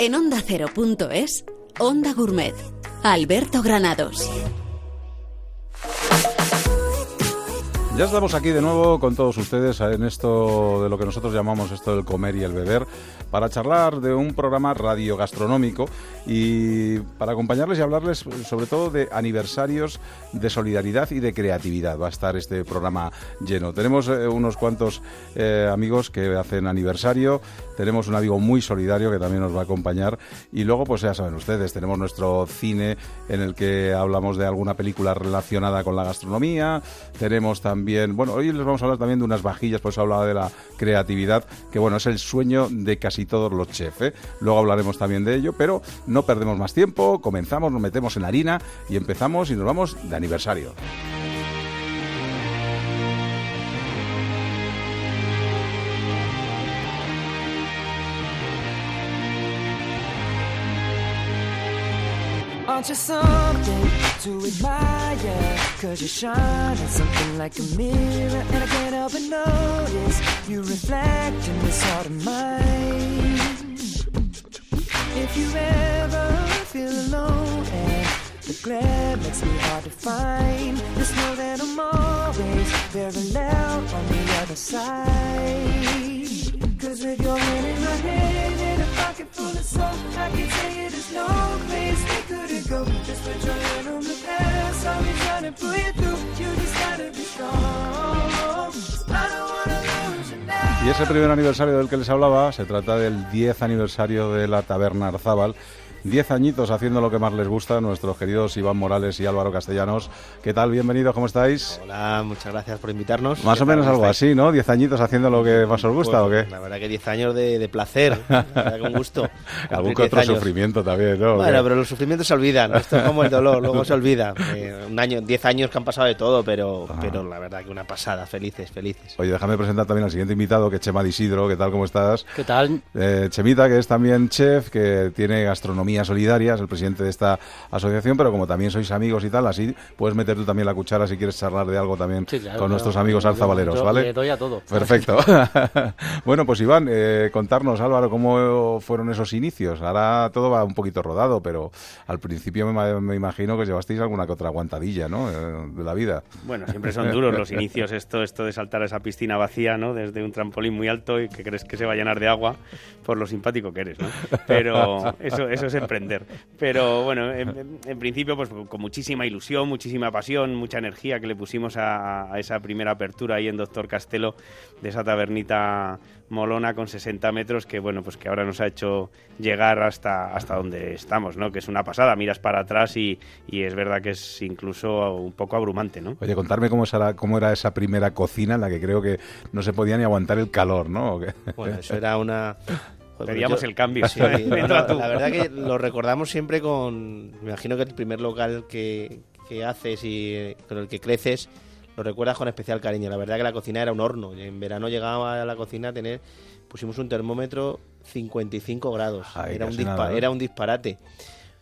En onda ondacero.es, Onda Gourmet. Alberto Granados. Ya estamos aquí de nuevo con todos ustedes en esto de lo que nosotros llamamos esto del comer y el beber, para charlar de un programa radiogastronómico y para acompañarles y hablarles sobre todo de aniversarios de solidaridad y de creatividad. Va a estar este programa lleno. Tenemos eh, unos cuantos eh, amigos que hacen aniversario, tenemos un amigo muy solidario que también nos va a acompañar y luego pues ya saben ustedes, tenemos nuestro cine en el que hablamos de alguna película relacionada con la gastronomía, tenemos también bueno, hoy les vamos a hablar también de unas vajillas, por eso hablaba de la creatividad, que bueno, es el sueño de casi todos los chefs. ¿eh? Luego hablaremos también de ello, pero no perdemos más tiempo, comenzamos, nos metemos en harina y empezamos y nos vamos de aniversario. Aren't you something to admire? Cause you shine something like a mirror And I can't help but notice You reflect in this heart of mine If you ever feel alone And the glare makes me hard to find Just know that I'm always parallel on the other side Cause with your hand in my hand Y ese primer aniversario del que les hablaba se trata del 10 aniversario de la Taberna Arzábal Diez añitos haciendo lo que más les gusta, nuestros queridos Iván Morales y Álvaro Castellanos. ¿Qué tal? Bienvenidos, ¿cómo estáis? Hola, muchas gracias por invitarnos. Más o menos algo así, ¿no? Diez añitos haciendo lo que más os gusta, ¿o qué? La verdad que diez años de, placer, con gusto. Algún que otro sufrimiento también, ¿no? Bueno, pero los sufrimientos se olvidan, esto es como el dolor, luego se olvida. Eh, un año, diez años que han pasado de todo, pero, pero la verdad que una pasada, felices, felices. Oye, déjame presentar también al siguiente invitado, que es Chema Isidro, ¿qué tal, cómo estás? ¿Qué tal? Eh, Chemita, que es también chef, que tiene gastronomía solidaria, el presidente de esta asociación, pero como también sois amigos y tal, así puedes meter tú también la cuchara si quieres charlar de algo también con nuestros amigos alzabaleros, ¿vale? Le doy a todo. Perfecto. bueno, pues Iván, eh, contarnos, Álvaro, cómo fueron esos inicios. Ahora todo va un poquito rodado, pero al principio me, imagino que llevasteis alguna que otra aguantadilla, ¿no? Eh, de la vida. Bueno, siempre son duros los inicios, esto, esto de saltar a esa piscina vacía, ¿no? Desde un trampolín muy alto y que crees que se va a llenar de agua por lo simpático que eres, ¿no? Pero eso, eso es emprender. Pero bueno, en, principio, pues con muchísima ilusión, muchísima pasión, mucha energía que le pusimos a, esa primera apertura ahí en Doctor Castelo de esa tabernita molona con 60 metros que bueno pues que ahora nos ha hecho llegar hasta hasta donde estamos no que es una pasada miras para atrás y, y es verdad que es incluso un poco abrumante no oye contarme cómo era cómo era esa primera cocina en la que creo que no se podía ni aguantar el calor no bueno eso era una Pedíamos el cambio. la verdad que lo recordamos siempre con. Me imagino que el primer local que, haces y con el que creces lo recuerdas con especial cariño. La verdad que la cocina era un horno. En verano llegaba a la cocina a tener. Pusimos un termómetro 55 grados. era, un era un disparate.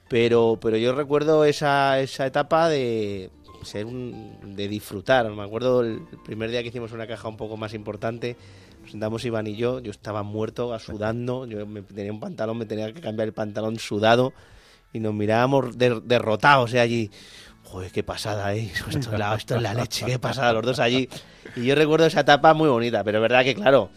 Pero, pero yo recuerdo esa, esa etapa de ser un, de disfrutar. Me acuerdo el primer día que hicimos una caja un poco más importante sentamos Iván y yo, yo estaba muerto, sudando, yo me tenía un pantalón, me tenía que cambiar el pantalón sudado y nos mirábamos derrotados ¿eh? allí. Joder, qué pasada, ¿eh? Esto es, la, esto es la leche, qué pasada, los dos allí. Y yo recuerdo esa etapa muy bonita, pero es verdad que, claro,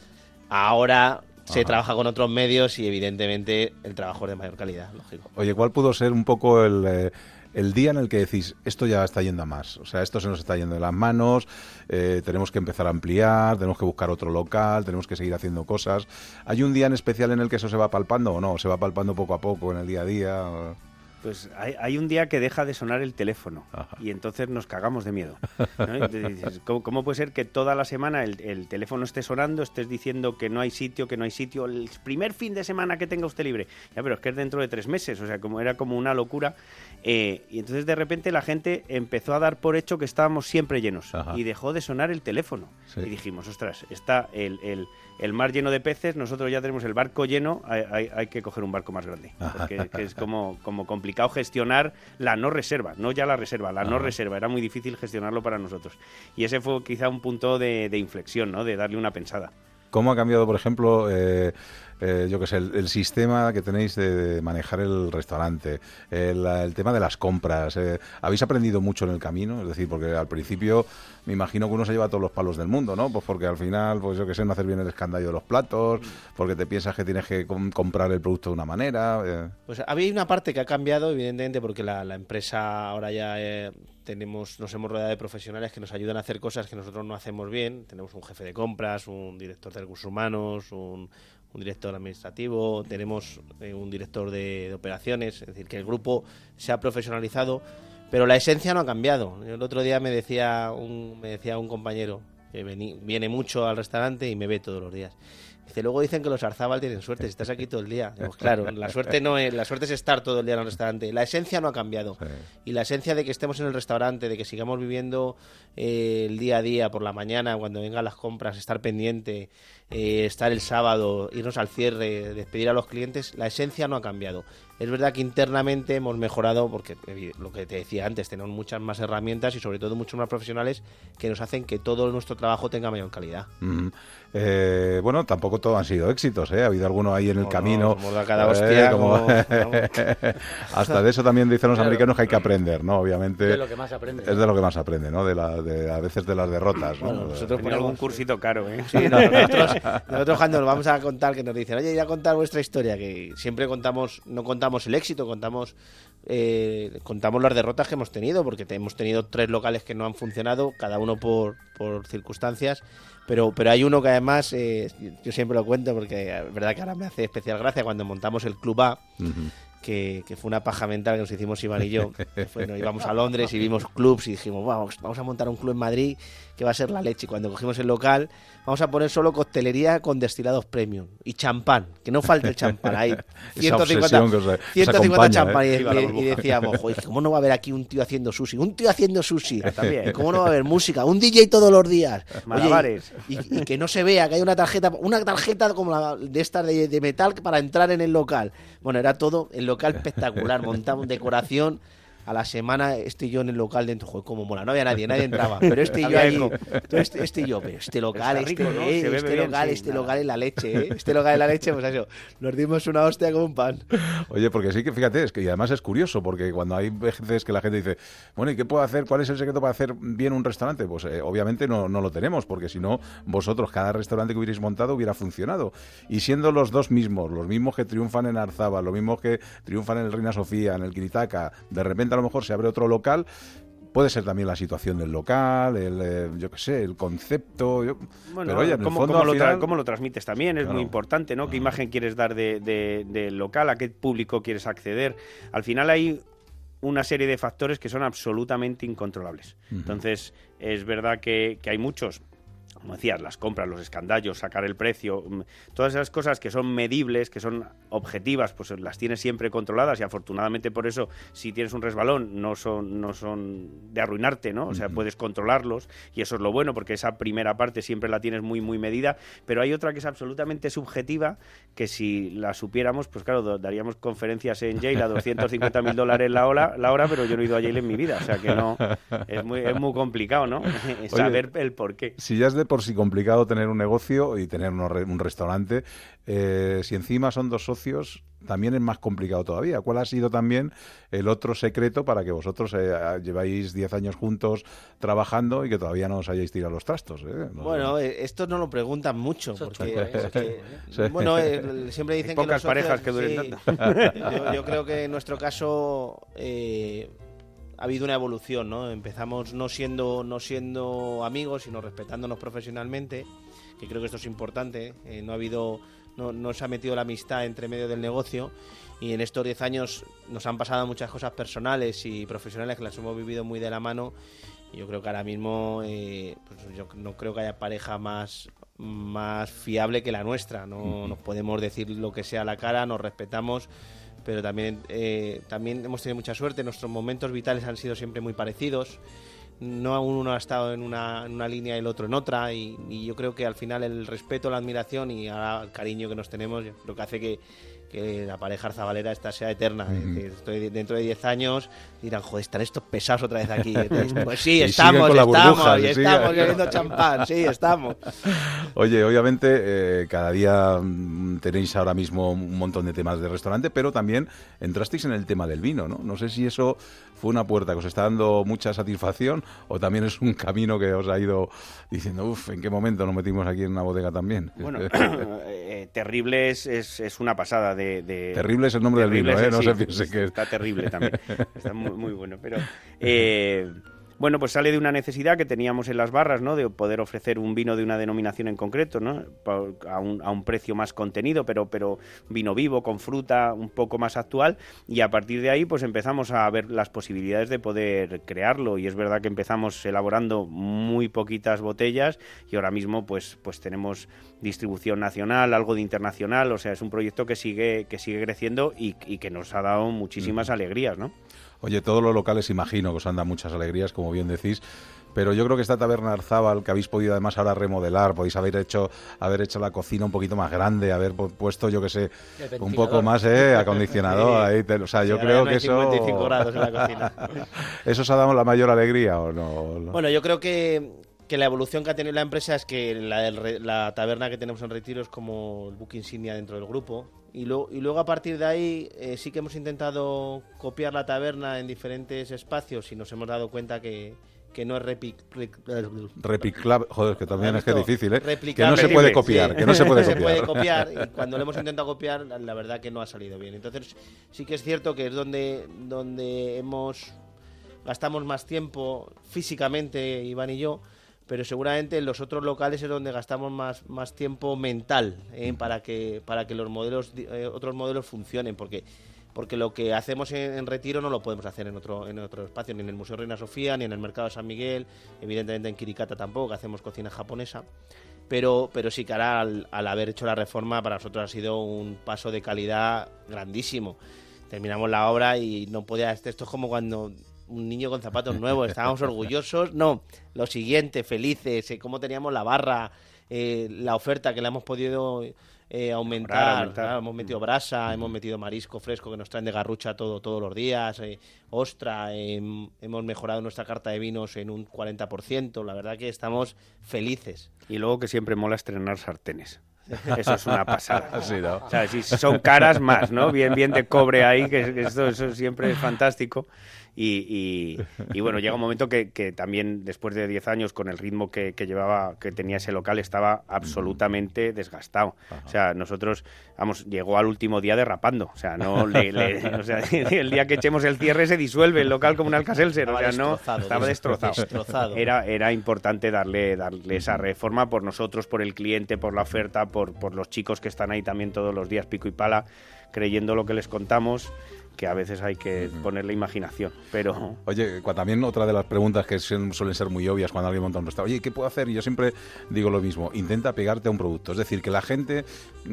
ahora se trabaja con otros medios y evidentemente el trabajo es de mayor calidad, lógico. Oye, ¿cuál pudo ser un poco el, eh, el día en el que decís, esto ya está yendo a más, o sea, esto se nos está yendo de las manos, eh, tenemos que empezar a ampliar, tenemos que buscar otro local, tenemos que seguir haciendo cosas. ¿Hay un día en especial en el que eso se va palpando o no? ¿Se va palpando poco a poco en el día a día? Pues hay, un día que deja de sonar el teléfono y entonces nos cagamos de miedo. ¿cómo, puede ser que toda la semana el, teléfono esté sonando, estés diciendo que no hay sitio, que no hay sitio, el primer fin de semana que tenga usted libre? Ya, pero es que es dentro de tres meses, o sea, como era como una locura. Eh, y entonces de repente la gente empezó a dar por hecho que estábamos siempre llenos y dejó de sonar el teléfono. Y dijimos, ostras, está el, el, el, mar lleno de peces, nosotros ya tenemos el barco lleno, hay, hay, que coger un barco más grande. Porque que es como, como complicado gestionar la no reserva, no ya la reserva, la no reserva. Era muy difícil gestionarlo para nosotros. Y ese fue quizá un punto de, de inflexión, ¿no? de darle una pensada. ¿Cómo ha cambiado, por ejemplo, eh, eh, yo qué sé, el, sistema que tenéis de, manejar el restaurante, el, tema de las compras, eh, ¿habéis aprendido mucho en el camino? Es decir, porque al principio me imagino que uno se lleva todos los palos del mundo, ¿no? Pues porque al final, pues yo qué sé, no hacer bien el escandallo de los platos, porque te piensas que tienes que comprar el producto de una manera. Eh. Pues había una parte que ha cambiado, evidentemente, porque la, empresa ahora ya tenemos, nos hemos rodeado de profesionales que nos ayudan a hacer cosas que nosotros no hacemos bien. Tenemos un jefe de compras, un director de recursos humanos, un, director administrativo, tenemos eh, un director de, operaciones, es decir, que el grupo se ha profesionalizado, pero la esencia no ha cambiado. El otro día me decía un, me decía un compañero que viene mucho al restaurante y me ve todos los días. Dice, luego dicen que los Arzábal tienen suerte, si estás aquí todo el día. claro, la suerte no es, la suerte es estar todo el día en el restaurante. La esencia no ha cambiado. Y la esencia de que estemos en el restaurante, de que sigamos viviendo eh, el día a día por la mañana, cuando vengan las compras, estar pendiente, eh, estar el sábado, irnos al cierre, despedir a los clientes, la esencia no ha cambiado. Es verdad que internamente hemos mejorado, porque lo que te decía antes, tenemos muchas más herramientas y sobre todo muchos más profesionales que nos hacen que todo nuestro trabajo tenga mayor calidad. Eh, bueno, tampoco todos han sido éxitos, ¿eh? Ha habido alguno ahí en el camino. Hasta de eso también dicen los americanos que hay que aprender, ¿no? Obviamente. De lo que más aprende. Es de lo que más aprende, ¿no? De, la, de a veces de las derrotas, ¿no? nosotros ponemos algún cursito caro, ¿eh? Sí, nosotros, nosotros cuando nos vamos a contar, que nos dicen, oye, ir a contar vuestra historia, que siempre contamos, no contamos el éxito, contamos eh, contamos las derrotas que hemos tenido, porque hemos tenido tres locales que no han funcionado, cada uno por, por circunstancias, pero, pero hay uno que además, eh, yo siempre lo cuento porque es verdad que ahora me hace especial gracia cuando montamos el Club A. que, fue una paja mental que nos hicimos Iván y yo. Bueno, íbamos a Londres y vimos clubs y dijimos, vamos, vamos a montar un club en Madrid que va a ser la leche. Y cuando cogimos el local, vamos a poner solo costelería con destilados premium y champán, que no falte el champán ahí. 150, 150 champán. Y, decíamos, Joder, ¿cómo no va a haber aquí un tío haciendo sushi? Un tío haciendo sushi. También. ¿Cómo no va a haber música? Un DJ todos los días. Oye, y, que no se vea que hay una tarjeta, una tarjeta como la de estas de, de metal para entrar en el local. Bueno, era todo el local espectacular, montamos decoración a la semana este y yo en el local dentro, joder, como mola, no había nadie, nadie entraba, pero este y yo ahí, este, este, y yo, pero este local, este, eh, este local, este local en la leche, eh, este local en la leche, pues eso, nos dimos una hostia como un pan. Oye, porque sí que fíjate, es que y además es curioso, porque cuando hay veces que la gente dice, bueno, ¿y qué puedo hacer? ¿Cuál es el secreto para hacer bien un restaurante? Pues eh, obviamente no, no lo tenemos, porque si no, vosotros, cada restaurante que hubierais montado hubiera funcionado. Y siendo los dos mismos, los mismos que triunfan en Arzaba, los mismos que triunfan en el Reina Sofía, en el Kiritaca, de repente a lo mejor se abre otro local, puede ser también la situación del local, el, eh, yo qué sé, el concepto. pero oye, en ¿cómo, lo transmites también? Es muy importante, ¿no? ¿Qué imagen quieres dar del de, local? ¿A qué público quieres acceder? Al final hay una serie de factores que son absolutamente incontrolables. Entonces, es verdad que, que hay muchos como decías, las compras, los escandallos, sacar el precio, mm, todas esas cosas que son medibles, que son objetivas, pues las tienes siempre controladas y afortunadamente por eso si tienes un resbalón no son no son de arruinarte, ¿no? O sea, puedes controlarlos y eso es lo bueno porque esa primera parte siempre la tienes muy muy medida, pero hay otra que es absolutamente subjetiva que si la supiéramos, pues claro, daríamos conferencias en Yale a 250 mil dólares la hora, la hora, pero yo no he ido a Yale en mi vida, o sea que no es muy es muy complicado, ¿no? Saber el por qué. Si ya es de por sí complicado tener un negocio y tener un, restaurante. Eh, si encima son dos socios, también es más complicado todavía. ¿Cuál ha sido también el otro secreto para que vosotros eh, lleváis 10 años juntos trabajando y que todavía no os hayáis tirado los trastos? Eh? bueno, esto no lo preguntan mucho, porque, bueno, siempre dicen que pocas parejas que duren tanto. Yo, creo que en nuestro caso ha habido una evolución, ¿no? Empezamos no siendo, no siendo amigos, sino respetándonos profesionalmente, que creo que esto es importante. Eh, no ha habido, no, se ha metido la amistad entre medio del negocio y en estos 10 años nos han pasado muchas cosas personales y profesionales que las hemos vivido muy de la mano. Yo creo que ahora mismo, eh, pues yo no creo que haya pareja más más fiable que la nuestra. No nos podemos decir lo que sea a la cara, nos respetamos pero también, eh, también hemos tenido mucha suerte, nuestros momentos vitales han sido siempre muy parecidos, no uno ha estado en una, en una línea y el otro en otra, y, yo creo que al final el respeto, la admiración y el cariño que nos tenemos, lo que hace que, que la pareja arzabalera esta sea eterna. estoy dentro de 10 años dirán, joder, están estos pesados otra vez aquí. pues sí, estamos, estamos, y estamos bebiendo champán, sí, estamos. Oye, obviamente eh, cada día mm, tenéis ahora mismo un montón de temas de restaurante, pero también entrasteis en el tema del vino, ¿no? No sé si eso fue una puerta que os está dando mucha satisfacción o también es un camino que os ha ido diciendo, uff, ¿en qué momento nos metimos aquí en una bodega también? Bueno, eh, terrible es, es, una pasada de, Terrible es el nombre del vino, ¿eh? No se piense que... Está terrible también, está muy, muy bueno, pero... Eh, bueno, pues sale de una necesidad que teníamos en las barras, ¿no? De poder ofrecer un vino de una denominación en concreto, ¿no? A un, a un precio más contenido, pero, pero vino vivo, con fruta, un poco más actual. Y a partir de ahí, pues empezamos a ver las posibilidades de poder crearlo. Y es verdad que empezamos elaborando muy poquitas botellas y ahora mismo, pues, pues tenemos distribución nacional, algo de internacional. O sea, es un proyecto que sigue, que sigue creciendo y, y que nos ha dado muchísimas alegrías, ¿no? Oye, todos los locales imagino que os han dado muchas alegrías, como bien decís. Pero yo creo que esta taberna Arzábal, que habéis podido además ahora remodelar, podéis haber hecho, haber hecho la cocina un poquito más grande, haber puesto, yo que sé, un poco más, ¿eh? Acondicionador. ahí o sea, yo creo que eso. grados en la cocina. ¿Eso os ha dado la mayor alegría o no? Bueno, yo creo que, que la evolución que ha tenido la empresa es que la, la taberna que tenemos en Retiro es como el book insignia dentro del grupo. Y, y luego a partir de ahí eh, sí que hemos intentado copiar la taberna en diferentes espacios y nos hemos dado cuenta que, que no es repic, replicable. Joder, que también es que difícil, ¿eh? Que no se puede copiar, que no se puede copiar. se puede copiar y cuando lo hemos intentado copiar, la verdad que no ha salido bien. Entonces sí que es cierto que es donde, donde hemos gastamos más tiempo físicamente, Iván y yo, pero seguramente en los otros locales es donde gastamos más, más tiempo mental ¿eh? para que para que los modelos eh, otros modelos funcionen porque porque lo que hacemos en, Retiro no lo podemos hacer en otro en otro espacio ni en el Museo Reina Sofía ni en el Mercado de San Miguel evidentemente en Kirikata tampoco hacemos cocina japonesa pero pero sí que ahora al, al haber hecho la reforma para nosotros ha sido un paso de calidad grandísimo terminamos la obra y no podía esto es como cuando un niño con zapatos nuevos, estábamos orgullosos. No, lo siguiente, felices, eh, cómo teníamos la barra, eh, la oferta que la hemos podido eh, aumentar. hemos metido brasa, hemos metido marisco fresco que nos traen de garrucha todo, todos los días, ostra, em, hemos mejorado nuestra carta de vinos en un 40%. La verdad que estamos felices. Y luego que siempre mola estrenar sartenes. Eso es una pasada. o sea, si son caras más, ¿no? Bien, bien de cobre ahí, que, esto, eso siempre es fantástico. Y, bueno, llega un momento que, también después de 10 años con el ritmo que, llevaba, que tenía ese local, estaba absolutamente desgastado. O sea, nosotros, vamos, llegó al último día derrapando. O sea, no el día que echemos el cierre se disuelve el local como un alcacelser. O sea, no, estaba destrozado. Era, era importante darle, darle esa reforma por nosotros, por el cliente, por la oferta, por, por los chicos que están ahí también todos los días, pico y pala, creyendo lo que les contamos que a veces hay que ponerle imaginación. Pero... Oye, también otra de las preguntas que suelen ser muy obvias cuando alguien monta un restaurante, oye, ¿qué puedo hacer? Y yo siempre digo lo mismo, intenta pegarte a un producto. Es decir, que la gente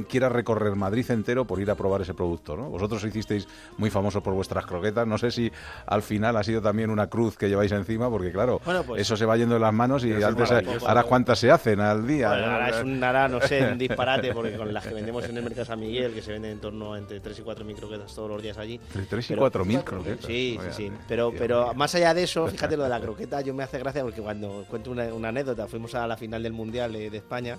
quiera recorrer Madrid entero por ir a probar ese producto. ¿no? Vosotros hicisteis muy famosos por vuestras croquetas. No sé si al final ha sido también una cruz que lleváis encima, porque claro, pues eso se va yendo de las manos y antes, ahora cuántas se hacen al día. ahora es un, ahora, no sé, un disparate, porque con las que vendemos en el Mercado San Miguel, que se venden en torno a entre 3 y 4 mil croquetas todos los días allí, entre 3 y 4 mil croquetas. Sí, sí, sí. Pero, pero más allá de eso, fíjate lo de la croqueta, yo me hace gracia porque cuando cuento una, anécdota, fuimos a la final del Mundial de, España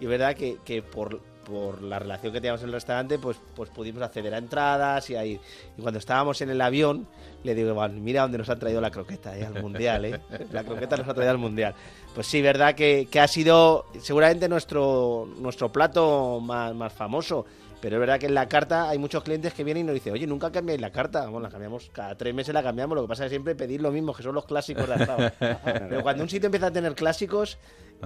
y es verdad que, que por, por la relación que teníamos en el restaurante, pues, pues pudimos acceder a entradas y ahí. Y cuando estábamos en el avión, le digo, mira dónde nos ha traído la croqueta, eh, al mundial, eh. La croqueta nos ha traído al mundial. Pues sí, verdad que, que ha sido seguramente nuestro, nuestro plato más, más famoso. Pero es verdad que en la carta hay muchos clientes que vienen y nos dicen, oye, nunca cambiáis la carta. Bueno, la cambiamos, cada tres meses la cambiamos. Lo que pasa es que siempre pedir lo mismo, que son los clásicos de hasta Pero cuando un sitio empieza a tener clásicos,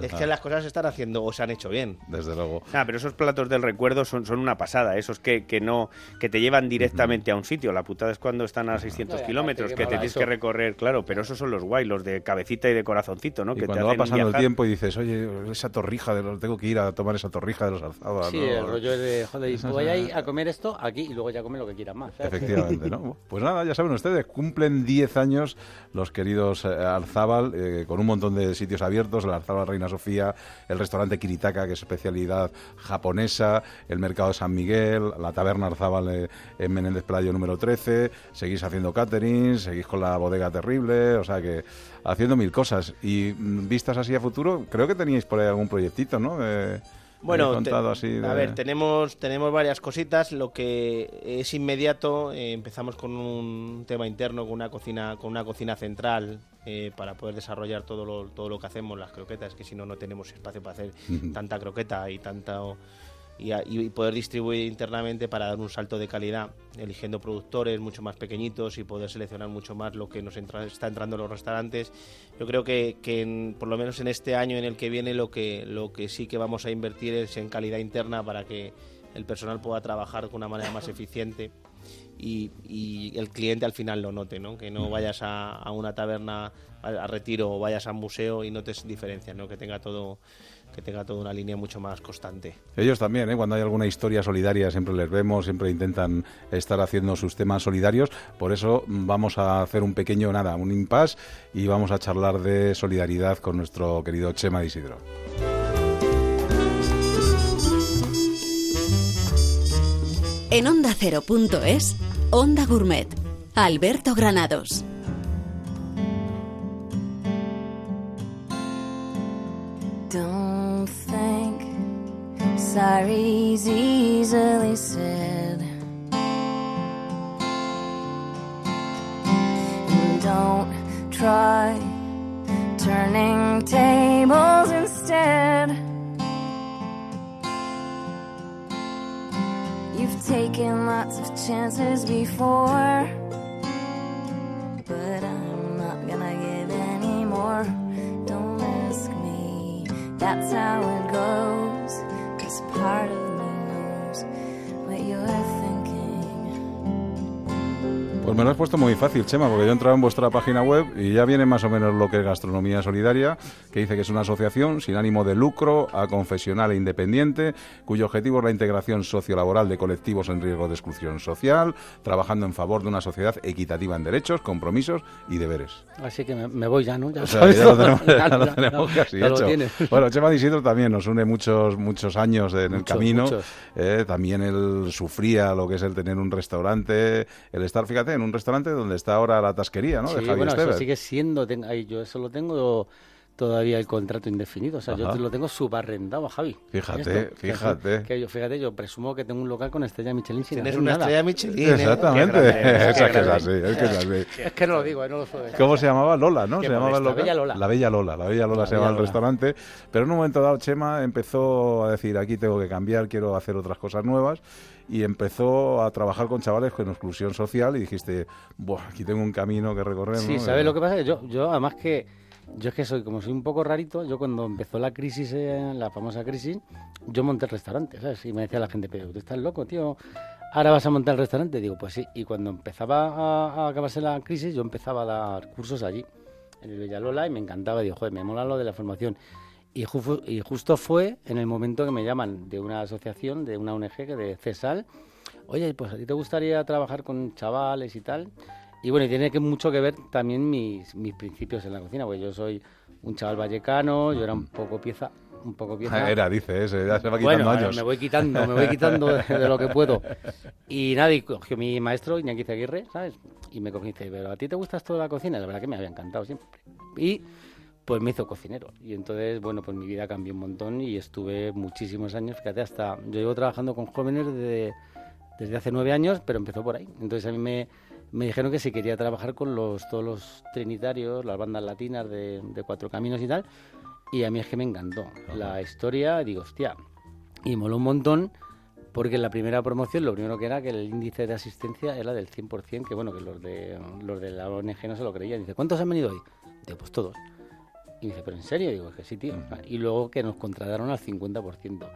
es que las cosas se están haciendo o se han hecho bien. Desde luego. Ah, pero esos platos del recuerdo son, son una pasada, esos que, que no que te llevan directamente a un sitio. La putada es cuando están a 600 kilómetros, que te tienes que recorrer, claro, pero esos son los guay, los de cabecita y de corazoncito, ¿no? Y que cuando va pasando el tiempo y dices, oye, esa torrija, de los, tengo que ir a tomar esa torrija de los alzados. Sí, el rollo de, joder, voy a ir a comer esto aquí y luego ya comer lo que quieras más. Efectivamente, ¿no? Pues nada, ya saben ustedes, cumplen 10 años los queridos eh, Alzábal, eh, con un montón de sitios abiertos, el Alzábal Reina Sofía, el restaurante Kiritaka, que es especialidad japonesa, el mercado de San Miguel, la taberna Arzábal eh, en Menéndez Playo número 13, seguís haciendo catering, seguís con la bodega terrible, o sea que haciendo mil cosas. Y mm, vistas así a futuro, creo que teníais por ahí algún proyectito, ¿no? De- Bueno, de te- contado así de- a ver, tenemos, tenemos varias cositas. Lo que es inmediato, eh, empezamos con un tema interno, con una cocina, con una cocina central eh, para poder desarrollar todo lo, todo lo que hacemos, las croquetas, que si no, no tenemos espacio para hacer tanta croqueta y tanta y, a- y poder distribuir internamente para dar un salto de calidad, eligiendo productores mucho más pequeñitos y poder seleccionar mucho más lo que nos entra- está entrando en los restaurantes. Yo creo que, que en- por lo menos en este año en el que viene lo que, lo que sí que vamos a invertir es en calidad interna para que el personal pueda trabajar de una manera más eficiente y, y el cliente al final lo note, ¿no? que no vayas a, a una taberna a, a retiro o vayas a un museo y notes diferencias, ¿no? que tenga todo que tenga toda una línea mucho más constante. Ellos también, ¿eh? cuando hay alguna historia solidaria siempre les vemos, siempre intentan estar haciendo sus temas solidarios. Por eso mm, vamos a hacer un pequeño, nada, un impasse y vamos a charlar de solidaridad con nuestro querido Chema de Isidro. En Onda Onda Gourmet. Alberto Granados. Sorry's easily said. And don't try turning tables instead. You've taken lots of chances before, but I'm not gonna give any more. Don't ask me, that's how it goes heart Pues me lo has puesto muy fácil, Chema, porque yo he entrado en vuestra página web y ya viene más o menos lo que es Gastronomía Solidaria, que dice que es una asociación sin ánimo de lucro, aconfesional e independiente, cuyo objetivo es la integración sociolaboral de colectivos en riesgo de exclusión social, trabajando en favor de una sociedad equitativa en derechos, compromisos y deberes. Así que me, me voy ya, ¿no? Ya, O sea, ya lo tenemos, ya lo tenemos casi ya hecho. Bueno, Chema de Isidro también nos une muchos muchos años en el camino. Eh, también él sufría lo que es el tener un restaurante, el estar, fíjate, en un restaurante donde está ahora la tasquería, ¿no? Sí, de Javier bueno, eso sigue siendo, ten- ahí yo eso lo tengo todavía el contrato indefinido, o sea, yo te lo tengo subarrendado, Javi. Fíjate, Esto, fíjate. Que yo, fíjate, yo presumo que tengo un local con estrella Michelin sin Tienes una nada. estrella Michelin. ¿eh? Exactamente. Grande, Es que es así, es que es así. Es que no lo digo, eh, no lo suelo decir. ¿Cómo se llamaba? Lola, ¿no? Se llamaba modesta, local. Bella Lola. La Bella Lola, la Bella Lola La se llamaba el Lola. restaurante. Pero en un momento dado, Chema empezó a decir, aquí tengo que cambiar, quiero hacer otras cosas nuevas. Y empezó a trabajar con chavales con exclusión social y dijiste, Buah, aquí tengo un camino que recorrer. Sí, ¿no? ¿sabes lo que pasa? Yo, yo además que yo es que soy como soy un poco rarito, yo cuando empezó la crisis, eh, la famosa crisis, yo monté el restaurante, ¿sabes? Y me decía la gente, pero tú estás loco, tío. Ahora vas a montar el restaurante, digo, pues sí. Y cuando empezaba a, a acabarse la crisis, yo empezaba a dar cursos allí, en el Villalola, y me encantaba. Digo, joder, me mola lo de la formación. Y, y justo fue en el momento que me llaman de una asociación, de una ONG, de CESAL. Oye, pues a ti te gustaría trabajar con chavales y tal. Y bueno, y tiene que mucho que ver también mis, mis principios en la cocina, porque yo soy un chaval vallecano, yo era un poco pieza, un poco pieza. Era, dice, ese, ya se va quitando Bueno, años. me voy quitando, me voy quitando de, de lo que puedo. Y nada, y cogió mi maestro, Iñaki Aguirre, ¿sabes? Y me cogió y dice, pero ¿a ti te gusta esto de la cocina? La verdad que me había encantado siempre. Y pues me hizo cocinero. Y entonces, bueno, pues mi vida cambió un montón y estuve muchísimos años, fíjate, hasta... Yo llevo trabajando con jóvenes desde, desde hace nueve años, pero empezó por ahí. Entonces a mí me, me dijeron que si quería trabajar con los todos los trinitarios, las bandas latinas de, de Cuatro Caminos y tal. Y a mí es que me encantó la historia. Digo, hostia, y moló un montón porque en la primera promoción lo primero que era que el índice de asistencia era del 100%, que bueno, que los de, los de la ONG no se lo creían. Dice, ¿cuántos han venido hoy? Digo, pues todos. Y me dice, ¿pero en serio? Digo, que sí, tío. Y luego que nos contrataron al 50%.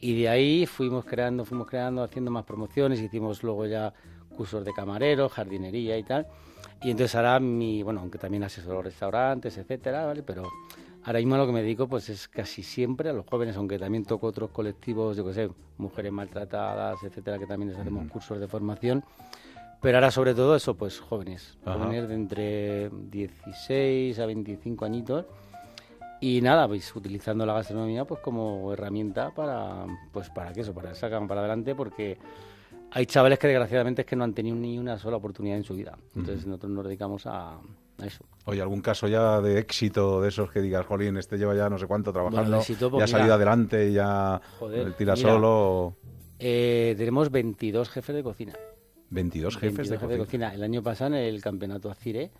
Y de ahí fuimos creando, fuimos creando, haciendo más promociones, hicimos luego ya cursos de camarero, jardinería y tal. Y entonces ahora mi, bueno, aunque también asesoro restaurantes, etcétera, ¿vale? Pero ahora mismo lo que me dedico pues es casi siempre a los jóvenes, aunque también toco otros colectivos, yo qué sé, mujeres maltratadas, etcétera, que también les hacemos cursos de formación. Pero ahora sobre todo eso, pues jóvenes, Ajá. jóvenes de entre 16 a 25 añitos Y nada, pues utilizando la gastronomía pues como herramienta para pues para que eso, para que salgan para adelante porque hay chavales que desgraciadamente es que no han tenido ni una sola oportunidad en su vida. Entonces nosotros nos dedicamos a, a eso. Oye, ¿algún caso ya de éxito de esos que digas, Jolín, este lleva ya no sé cuánto trabajando, Bueno, de éxito, pues ya ha salido adelante y ya Joder, tira mira. solo? Eh, tenemos 22 jefes de cocina. 22 jefes 22 de cocina. El año pasado en el campeonato Acire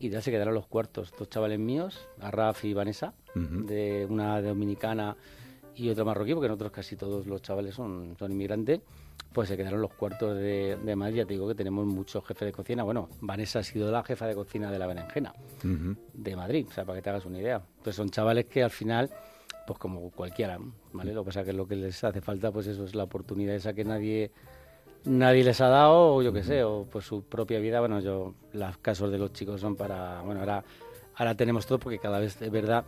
y ya se quedaron los cuartos. Dos chavales míos, Arraf y Vanessa, de una dominicana y otra marroquí, porque nosotros casi todos los chavales son, son inmigrantes, pues se quedaron los cuartos de, de Madrid. Ya te digo que tenemos muchos jefes de cocina. Bueno, Vanessa ha sido la jefa de cocina de la berenjena Ujú. de Madrid, o sea, para que te hagas una idea. Entonces son chavales que al final, pues como cualquiera, ¿vale? Lo que pasa que lo que les hace falta, pues eso es la oportunidad esa que nadie nadie les ha dado, o yo qué sé, o pues su propia vida. Bueno, yo, los casos de los chicos son para, bueno, ahora, ahora tenemos todo porque cada vez es verdad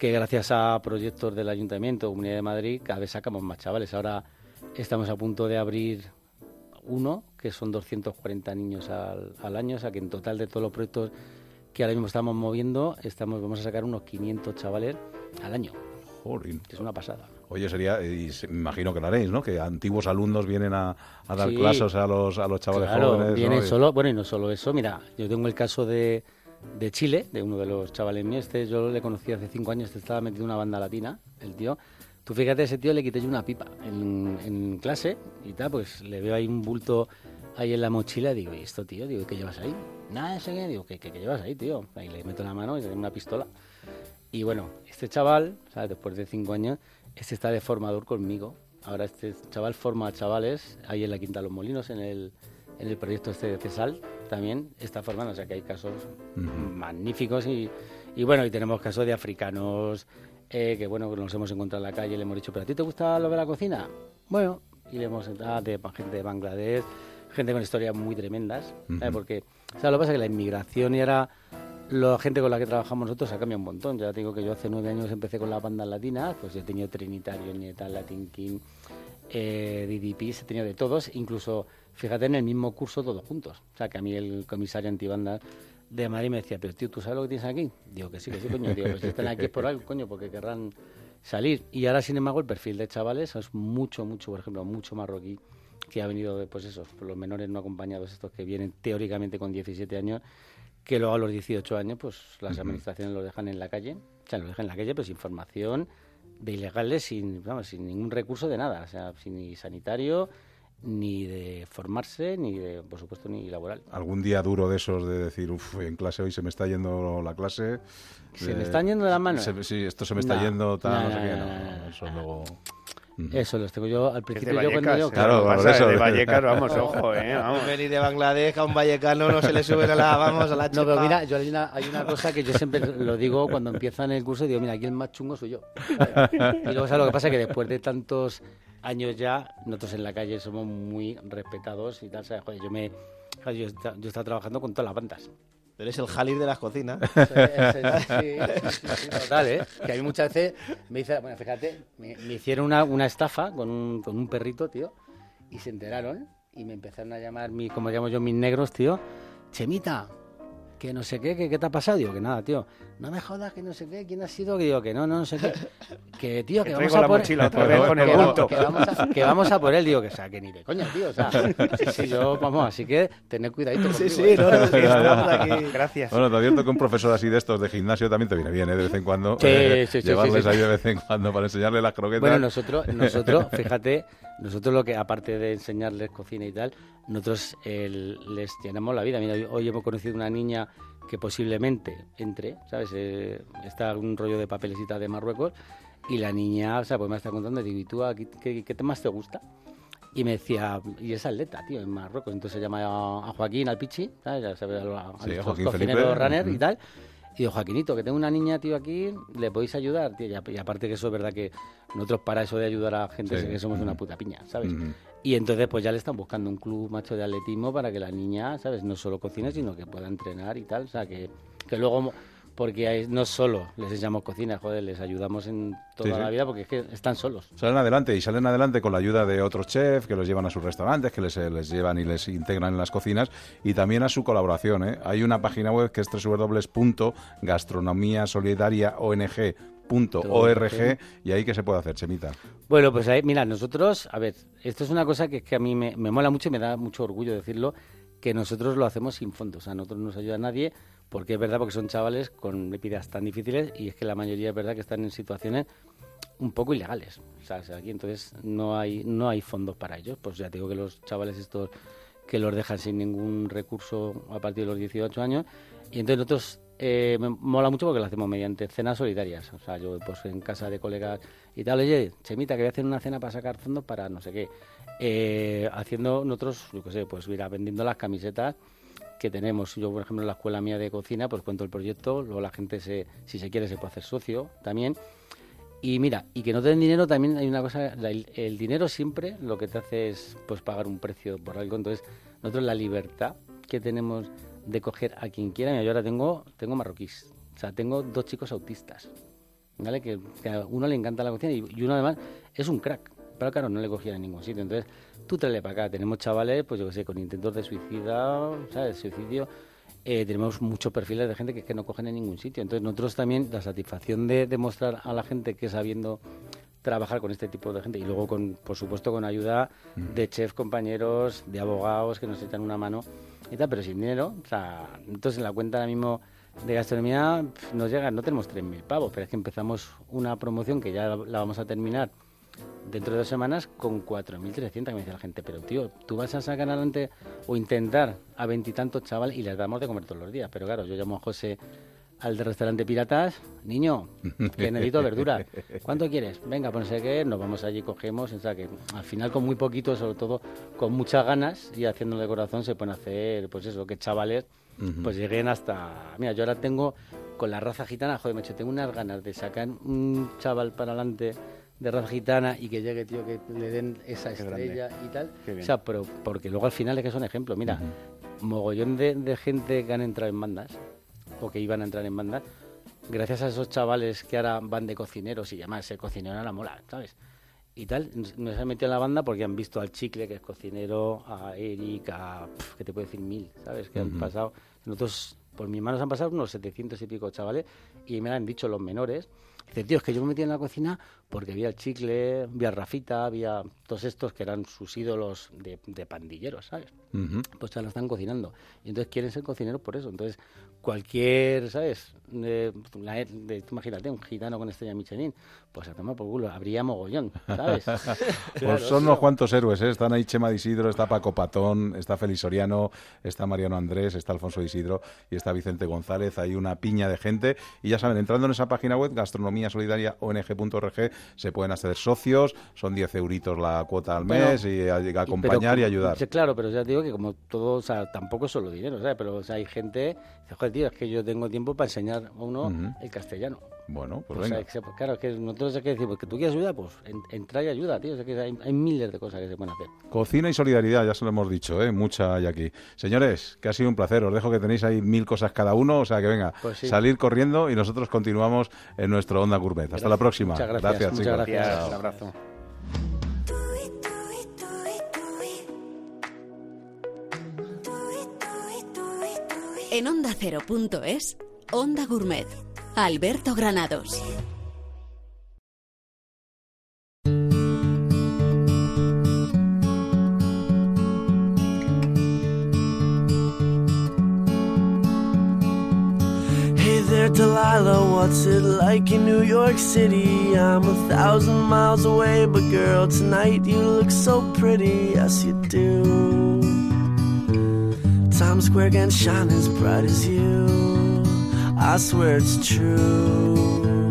que gracias a proyectos del Ayuntamiento, Comunidad de Madrid, cada vez sacamos más chavales. Ahora estamos a punto de abrir uno, que son 240 niños al, al año, o sea que en total de todos los proyectos que ahora mismo estamos moviendo, estamos vamos a sacar unos 500 chavales al año, es una pasada. Oye, sería, y me imagino que lo haréis, ¿no? Que antiguos alumnos vienen a, a dar Sí. clases a los, a los chavales Claro, jóvenes. vienen solo, bueno, y no solo eso, mira, yo tengo el caso de, de Chile, de uno de los chavales míos, este yo le conocí hace cinco años, este estaba metido en una banda latina, el tío. Tú fíjate, a ese tío le quité yo una pipa en, clase y tal, pues le veo ahí un bulto ahí en la mochila, digo, ¿y esto, tío? Digo, ¿qué llevas ahí? Nada, ese qué, digo, ¿qué, qué, qué llevas ahí, tío? Ahí le meto la mano y le una pistola. Y bueno, este chaval, ¿sabes? después de cinco años, este está de formador conmigo. Ahora este chaval forma a chavales ahí en la Quinta de los Molinos, en el, en el proyecto este de CESAL, también está formando. O sea que hay casos magníficos y, y bueno, y tenemos casos de africanos eh, que bueno, nos hemos encontrado en la calle y le hemos dicho, ¿pero a ti te gusta lo de la cocina? Bueno, y le hemos entrado de gente de Bangladesh, gente con historias muy tremendas, porque ¿sabes? lo que pasa es que la inmigración y ahora la gente con la que trabajamos nosotros ha cambiado un montón. Ya te digo que yo hace nueve años empecé con las bandas latinas, pues he tenido Trinitario, Nietal, Latin King, eh, DDPs, he tenido de todos, incluso, fíjate, en el mismo curso todos juntos. O sea, que a mí el comisario antibandas de Madrid me decía, pero tío, ¿tú sabes lo que tienes aquí? Digo que sí, que sí, coño. Digo, pues si están aquí es por algo, coño, porque querrán salir. Y ahora, sin embargo, el perfil de chavales es mucho, mucho, por ejemplo, mucho marroquí que ha venido de, pues esos, los menores no acompañados, estos que vienen teóricamente con 17 años, que luego a los 18 años, pues las administraciones los dejan en la calle, o sea, los dejan en la calle, pero sin formación de ilegales, sin, vamos, sin ningún recurso de nada, o sea, sin ni sanitario, ni de formarse, ni de, por supuesto, ni laboral. Algún día duro de esos de decir, uff, en clase hoy se me está yendo la clase. ¿Se eh, me están yendo de las manos? se- sí, esto se me está No, yendo, tal, no, no sé qué. no, eso no. luego. Eso los tengo yo al principio. yo cuando yo, ¿eh? Claro, pasa eso. es de Vallecas, vamos, ojo, ¿eh? Vamos. Venir de Bangladesh a un vallecano no se le sube a la, vamos, a la No, pero chepa. mira, yo hay una, hay una cosa que yo siempre lo digo cuando empiezan el curso, digo, mira, aquí el más chungo soy yo. Y luego, ¿sabes lo que pasa? Que después de tantos años ya, nosotros en la calle somos muy respetados y tal, ¿sabes? Joder, yo me... joder, Yo, está- trabajando con todas las bandas. Tú eres el Jalir de las cocinas. Sí, sí, sí, total, ¿eh? Que a mí muchas veces me dice, bueno, fíjate, me, me hicieron una, una estafa con un, con un perrito, tío, y se enteraron y me empezaron a llamar, mi, como llamo yo, mis negros, tío, Chemita, que no sé qué, que qué te ha pasado. Digo, que nada, tío, no me jodas, que no sé qué, quién ha sido, que digo, que no, no, no sé qué. Que, tío, que Que vamos a por el que vamos, a, por él, digo, que o sea, que ni de coña, tío, o sea, sí, sí, yo, vamos, así que tened cuidadito Sí, conmigo, sí, ¿eh? no, no, aquí. Gracias. Bueno, te advierto que un profesor así de estos de gimnasio también te viene bien, ¿eh? De vez en cuando. Sí, eh, sí, sí, llevarles sí, sí. ahí de vez en cuando para enseñarles las croquetas. Bueno, nosotros, nosotros, fíjate, nosotros lo que, aparte de enseñarles cocina y tal, nosotros el- les llenamos la vida. Mira, hoy hemos conocido una niña que posiblemente entre, ¿sabes? Eh, está un rollo de papelecita de Marruecos y la niña, o sea, pues me está contando, digo, ¿y tú a qué, qué, qué más te gusta? Y me decía, y es atleta, tío, en Marruecos. Entonces se llama a, Joaquín Alpichi, ¿sabes? Ya sabes, a, a Sí, Joaquín Felipe. runner y tal. Y digo, Joaquinito, que tengo una niña, tío, aquí, ¿le podéis ayudar? Tío? Y, aparte que eso es verdad que nosotros para eso de ayudar a gente Sí. sé que somos una puta piña, ¿sabes? Y entonces pues ya le están buscando un club macho de atletismo para que la niña, ¿sabes? No solo cocine, sino que pueda entrenar y tal. O sea, que, que luego, porque hay- no solo les enseñamos cocina, joder, les ayudamos en toda Sí, sí. la vida porque es que están solos. Salen adelante y salen adelante con la ayuda de otros chefs que los llevan a sus restaurantes, que les, eh, les llevan y les integran en las cocinas y también a su colaboración. ¿eh? Hay una página web que es www.gastronomiasolidariaong.org y ahí que se puede hacer, Chemita. Bueno, pues ahí, mira, nosotros, a ver, esto es una cosa que, que a mí me, me mola mucho y me da mucho orgullo decirlo, que nosotros lo hacemos sin fondos. A nosotros no nos ayuda nadie, porque es verdad, porque son chavales con vidas tan difíciles y es que la mayoría es verdad que están en situaciones un poco ilegales. O sea, o sea, aquí entonces no hay, no hay fondos para ellos. Pues ya te digo que los chavales estos que los dejan sin ningún recurso a partir de los 18 años. Y entonces nosotros eh, me mola mucho porque lo hacemos mediante cenas solidarias. O sea, yo pues en casa de colegas y tal, oye, Chemita, que voy a hacer una cena para sacar fondos para no sé qué. Eh, haciendo nosotros, yo qué sé, pues mira, vendiendo las camisetas que tenemos. Yo, por ejemplo, en la escuela mía de cocina, pues cuento el proyecto, luego la gente, se, si se quiere, se puede hacer socio también. Y mira, y que no te den dinero también hay una cosa, la- el, dinero siempre lo que te hace es pues pagar un precio por algo. Entonces, nosotros la libertad que tenemos de coger a quien quiera, yo ahora tengo, tengo marroquíes, o sea, tengo dos chicos autistas, ¿vale? Que, que a uno le encanta la cocina y, y uno además es un crack, pero claro, no le cogían en ningún sitio. Entonces, tú tráele para acá, tenemos chavales, pues yo qué sé, con intentos de suicida, ¿sabes? Suicidio. Eh, tenemos muchos perfiles de gente que, es que no cogen en ningún sitio. Entonces, nosotros también, la satisfacción de demostrar a la gente que sabiendo trabajar con este tipo de gente y luego, con, por supuesto, con ayuda de chefs, compañeros, de abogados que nos echan una mano y tal, pero sin dinero. O sea, entonces en la cuenta ahora mismo de gastronomía nos llega, no tenemos 3.000 pavos, pero es que empezamos una promoción que ya la, vamos a terminar dentro de dos semanas con 4.300, que me dice la gente, pero tío, tú vas a sacar adelante o intentar a veintitantos chavales y les damos de comer todos los días. Pero claro, yo llamo a José al de restaurante Piratas, niño, que necesito verdura. ¿Cuánto quieres? Venga, pues sé qué, nos vamos allí, cogemos. O sea que al final con muy poquito, sobre todo con muchas ganas y haciéndole corazón, se pueden hacer, pues eso, que chavales pues lleguen hasta... Mira, yo ahora tengo con la raza gitana, joder, macho, tengo unas ganas de sacar un chaval para adelante de raza gitana y que llegue, tío, que le den esa Qué grande. estrella y tal. O sea, pero porque luego al final es que son ejemplos. Mira, mogollón de, de gente que han entrado en bandas o que iban a entrar en bandas, gracias a esos chavales que ahora van de cocineros y además ser cocinero a la mola, ¿sabes? Y tal, nos han metido en la banda porque han visto al Chicle, que es cocinero, a Eric, a. pf, que te puedo decir mil, ¿sabes? Que han pasado. Nosotros, por mis manos han pasado unos 700 y pico chavales y me lo han dicho los menores. Dice, tío, es que yo me metí en la cocina porque vi al Chicle, vi a Rafita, vi a todos estos que eran sus ídolos de, de pandilleros, ¿sabes? Pues ya lo están cocinando. Y entonces quieren ser cocineros por eso. Entonces, cualquier, ¿sabes? Eh, la- de- tú imagínate, un gitano con estrella Michelin, pues a tomar por culo, habría mogollón, ¿sabes? Pues son unos cuantos héroes, ¿eh? Están ahí Chema de Isidro, está Paco Patón, está Félix Soriano, está Mariano Andrés, está Alfonso de Isidro y está Vicente González. Hay una piña de gente. Y ya saben, entrando en esa página web, gastronomiasolidaria.ong, se pueden hacer socios, son 10 euritos la cuota al mes y a- a acompañar y pero- ayudar. Sí, claro, pero ya te digo que como todo, o sea, tampoco es solo dinero, ¿sabes? Pero o sea, hay gente, dice, joder, tío, es que yo tengo tiempo para enseñar a uno el castellano. Bueno, pues sea, venga. que se- pues, claro, es que nosotros hay que decir, pues que tú quieres ayuda, pues en- entra y ayuda, tío. O sea, que hay, hay miles de cosas que se pueden hacer. Cocina y solidaridad, ya se lo hemos dicho, ¿eh? mucha hay aquí. Señores, que ha sido un placer. Os dejo que tenéis ahí mil cosas cada uno, o sea que venga, Pues sí. salir corriendo y nosotros continuamos en nuestro Onda Gourmet. Hasta la próxima. Muchas gracias, muchas chicos. gracias. Gracias, un abrazo. En Onda Cero.es, Onda Gourmet. Alberto Granados. Hey there, Delilah, what's it like in New York City? I'm a thousand miles away, but girl, tonight you look so pretty, yes you do. Times Square can shine as bright as you, I swear it's true.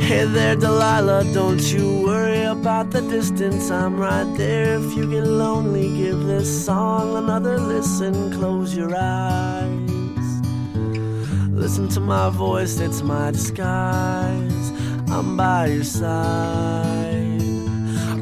Hey there, Delilah, don't you worry about the distance, I'm right there. If you get lonely, give this song another listen, close your eyes. Listen to my voice, it's my disguise. I'm by your side.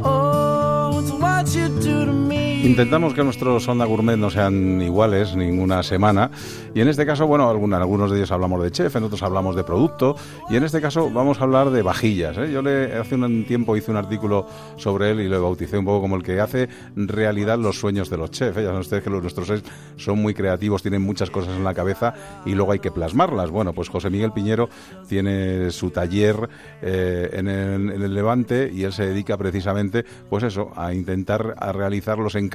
Oh, it's what you do to me Intentamos que nuestros Onda Gourmet no sean iguales ninguna semana y en este caso, bueno, en algunos de ellos hablamos de chef, en otros hablamos de producto y en este caso vamos a hablar de vajillas. ¿eh? Yo le, hace un tiempo hice un artículo sobre él y lo bauticé un poco como el que hace realidad los sueños de los chefs. ¿eh? Ya saben ustedes que los, nuestros chefs son muy creativos, tienen muchas cosas en la cabeza y luego hay que plasmarlas. Bueno, pues José Miguel Piñero tiene su taller eh, en, el, en, el, Levante y él se dedica precisamente, pues eso, a intentar a realizar los encargos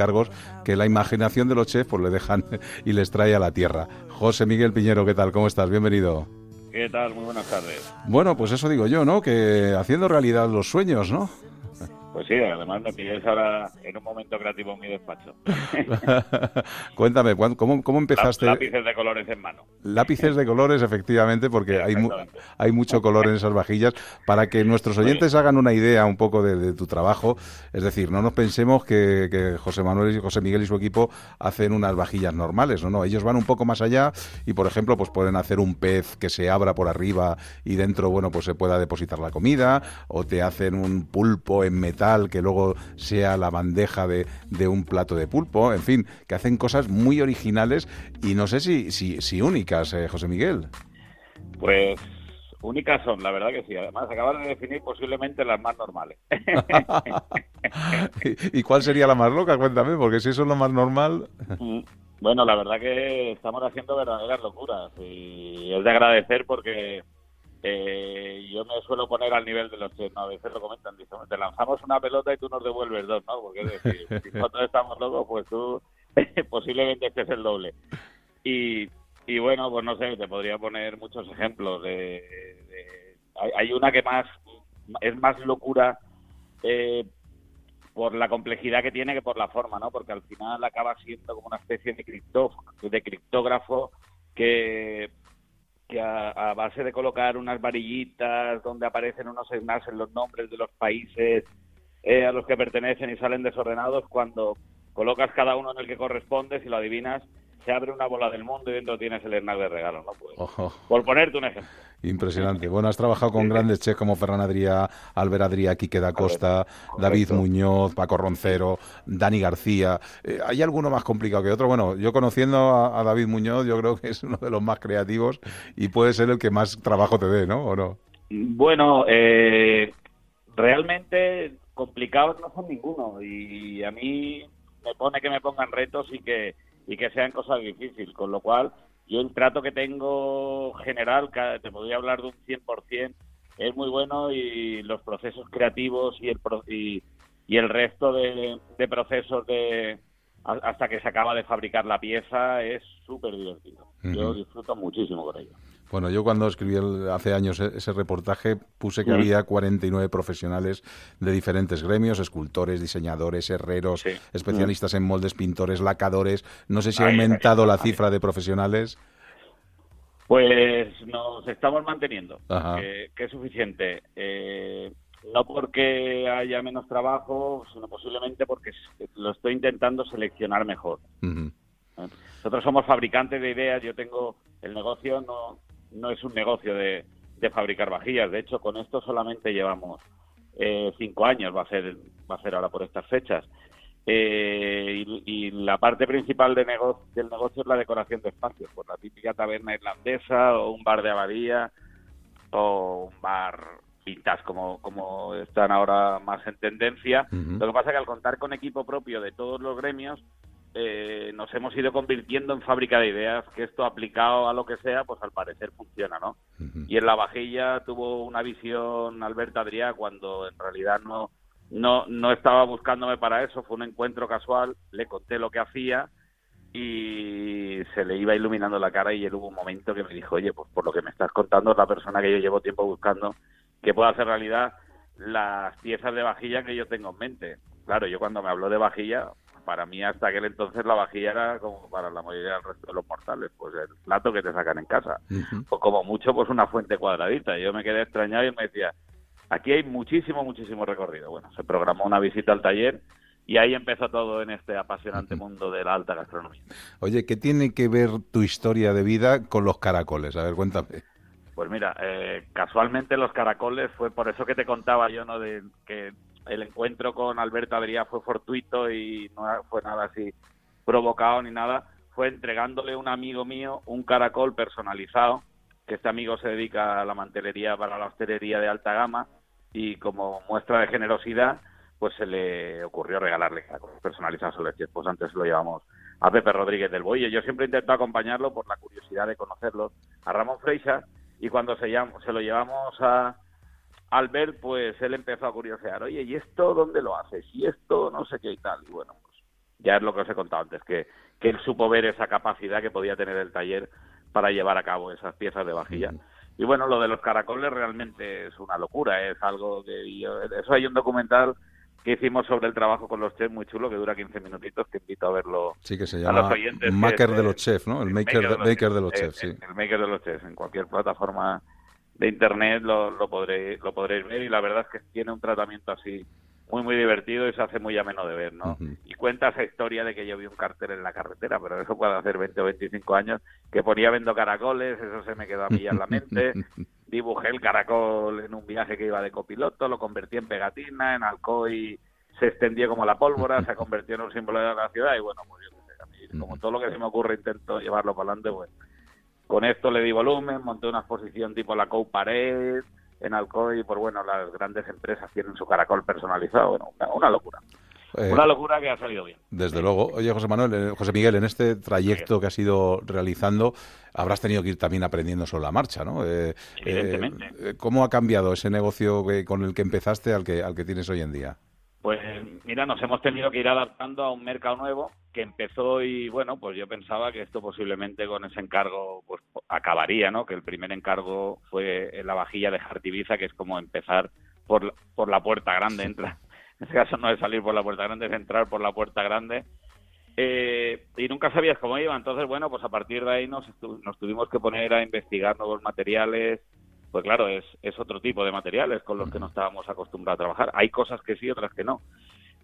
que la imaginación de los chefs pues le dejan y les trae a la tierra. José Miguel Piñero, ¿qué tal? ¿Cómo estás? Bienvenido. ¿Qué tal? Muy buenas tardes. Bueno, pues eso digo yo, ¿no? Que haciendo realidad los sueños, ¿no? Pues sí, además me pides ahora en un momento creativo en mi despacho. Cuéntame, ¿cómo, cómo empezaste? Lápices de colores en mano. Lápices de colores, efectivamente, porque hay, hay mucho color en esas vajillas. Para que nuestros oyentes hagan una idea un poco de, tu trabajo, es decir, no nos pensemos que, José Manuel y José Miguel y su equipo hacen unas vajillas normales, no, no, ellos van un poco más allá y, por ejemplo, pues pueden hacer un pez que se abra por arriba y dentro, bueno, pues se pueda depositar la comida, o te hacen un pulpo en metal que luego sea la bandeja de, de, un plato de pulpo, en fin, que hacen cosas muy originales y no sé si, si, si únicas, eh, José Miguel. Pues únicas son, la verdad que sí. Además, acabas de definir posiblemente las más normales. ¿Y cuál sería la más loca? Cuéntame, porque si eso es lo más normal. Mm, bueno, la verdad que estamos haciendo verdaderas locuras y es de agradecer porque eh, yo me suelo poner al nivel de los que a veces lo comentan, te lanzamos una pelota y tú nos devuelves dos, ¿no? Porque es decir, si nosotros estamos locos, pues tú posiblemente estés el doble. Y, y bueno, pues no sé, te podría poner muchos ejemplos. De, hay, una que más es más locura eh, por la complejidad que tiene que por la forma, ¿no? Porque al final acaba siendo como una especie de, criptó, de criptógrafo que que a, base de colocar unas varillitas donde aparecen unos en los nombres de los países eh, a los que pertenecen y salen desordenados, cuando colocas cada uno en el que corresponde, si lo adivinas, se abre una bola del mundo y dentro tienes el Hernán de regalo, ¿no? Pues, Por ponerte un ejemplo. Impresionante. Bueno, has trabajado con grandes chefs como Ferran Adrià, Albert Adrià, Quique da Costa, David Muñoz, Paco Roncero, Dani García. Eh, ¿Hay alguno más complicado que otro? Bueno, yo conociendo a, David Muñoz, yo creo que es uno de los más creativos y puede ser el que más trabajo te dé, ¿no? ¿O no? Bueno, eh, realmente complicados no son ninguno y a mí me pone que me pongan retos y que y que sean cosas difíciles, con lo cual yo el trato que tengo general, te podría hablar de un 100%, es muy bueno y los procesos creativos y el, y, y el resto de, procesos de hasta que se acaba de fabricar la pieza es súper divertido. Yo disfruto muchísimo con ello. Bueno, yo cuando escribí hace años e, ese reportaje puse que había 49 profesionales de diferentes gremios, escultores, diseñadores, herreros, especialistas en moldes, pintores, lacadores. No sé si ha aumentado la cifra de profesionales. Pues nos estamos manteniendo, que, es suficiente. Eh, no porque haya menos trabajo, sino posiblemente porque lo estoy intentando seleccionar mejor. Nosotros somos fabricantes de ideas, yo tengo el negocio, no, no es un negocio de, fabricar vajillas. De hecho, con esto solamente llevamos eh, cinco años, va a ser va a ser ahora por estas fechas. Eh, y, la parte principal de del negocio es la decoración de espacios, por pues la típica taberna irlandesa o un bar de abadía o un bar pintas como, como están ahora más en tendencia. Lo que pasa es que al contar con equipo propio de todos los gremios, eh, nos hemos ido convirtiendo en fábrica de ideas, que esto aplicado a lo que sea, pues al parecer funciona, ¿no? Y en la vajilla tuvo una visión Alberto Adrià cuando en realidad no, no, no estaba buscándome para eso, fue un encuentro casual, le conté lo que hacía y se le iba iluminando la cara y él hubo un momento que me dijo, oye, pues por lo que me estás contando es la persona que yo llevo tiempo buscando que pueda hacer realidad las piezas de vajilla que yo tengo en mente. Claro, yo cuando me habló de vajilla, para mí hasta aquel entonces la vajilla era como para la mayoría del resto de los mortales, pues el plato que te sacan en casa. O como mucho, pues una fuente cuadradita. Yo me quedé extrañado y me decía, aquí hay muchísimo, muchísimo recorrido. Bueno, se programó una visita al taller y ahí empezó todo en este apasionante mundo de la alta gastronomía. Oye, ¿qué tiene que ver tu historia de vida con los caracoles? A ver, cuéntame. Pues mira, eh, casualmente los caracoles fue por eso que te contaba yo, ¿no? De que el encuentro con Alberto Adrià fue fortuito y no fue nada así provocado ni nada. Fue entregándole a un amigo mío un caracol personalizado, que este amigo se dedica a la mantelería para la hostelería de alta gama y como muestra de generosidad, pues se le ocurrió regalarle caracoles personalizados a leche. Pues antes lo llevamos a Pepe Rodríguez del Boye. Yo siempre intento acompañarlo por la curiosidad de conocerlo a Ramón Freixa y cuando se lo llevamos a Albert, pues él empezó a curiosear, oye, ¿y esto dónde lo haces? ¿Y esto no sé qué y tal? Y bueno, pues ya es lo que os he contado antes, que, que él supo ver esa capacidad que podía tener el taller para llevar a cabo esas piezas de vajilla. Y bueno, lo de los caracoles realmente es una locura, es algo que eso hay un documental que hicimos sobre el trabajo con los chefs muy chulo que dura 15 minutitos que invito a verlo sí que se llama Maker de los chefs no el, maker, de, los, chefs sí el, maker de los chefs en cualquier plataforma de internet lo, lo podréis lo podréis ver y la verdad es que tiene un tratamiento así muy muy divertido y se hace muy ameno de ver, ¿no? Y cuenta esa historia de que yo vi un cartel en la carretera, pero eso puede hacer 20 o 25 años, que ponía vendo caracoles, eso se me quedó a mí ya en la mente, dibujé el caracol en un viaje que iba de copiloto, lo convertí en pegatina, en alcohol se extendió como la pólvora, se convirtió en un símbolo de la ciudad y bueno, pues yo sé, a mí, como todo lo que se me ocurre intento llevarlo para adelante, pues con esto le di volumen, monté una exposición tipo la Co Pared, en Alcoy, por bueno, las grandes empresas tienen su caracol personalizado, bueno, una, locura. Eh, una locura que ha salido bien. Desde luego. Oye, José Manuel, eh, José Miguel, en este trayecto que has ido realizando, habrás tenido que ir también aprendiendo sobre la marcha, ¿no? Eh, Evidentemente. ¿Cómo ha cambiado ese negocio con el que empezaste al que, al que tienes hoy en día? Pues mira, nos hemos tenido que ir adaptando a un mercado nuevo que empezó y bueno, pues yo pensaba que esto posiblemente con ese encargo pues acabaría, ¿no? Que el primer encargo fue la vajilla de Jartibiza, que es como empezar por, por la puerta grande, entra. En este caso no es salir por la puerta grande, es entrar por la puerta grande. Eh, y nunca sabías cómo iba, entonces bueno, pues a partir de ahí nos, nos tuvimos que poner a investigar nuevos materiales, pues claro, es, es otro tipo de materiales con los que no estábamos acostumbrados a trabajar. Hay cosas que sí, otras que no.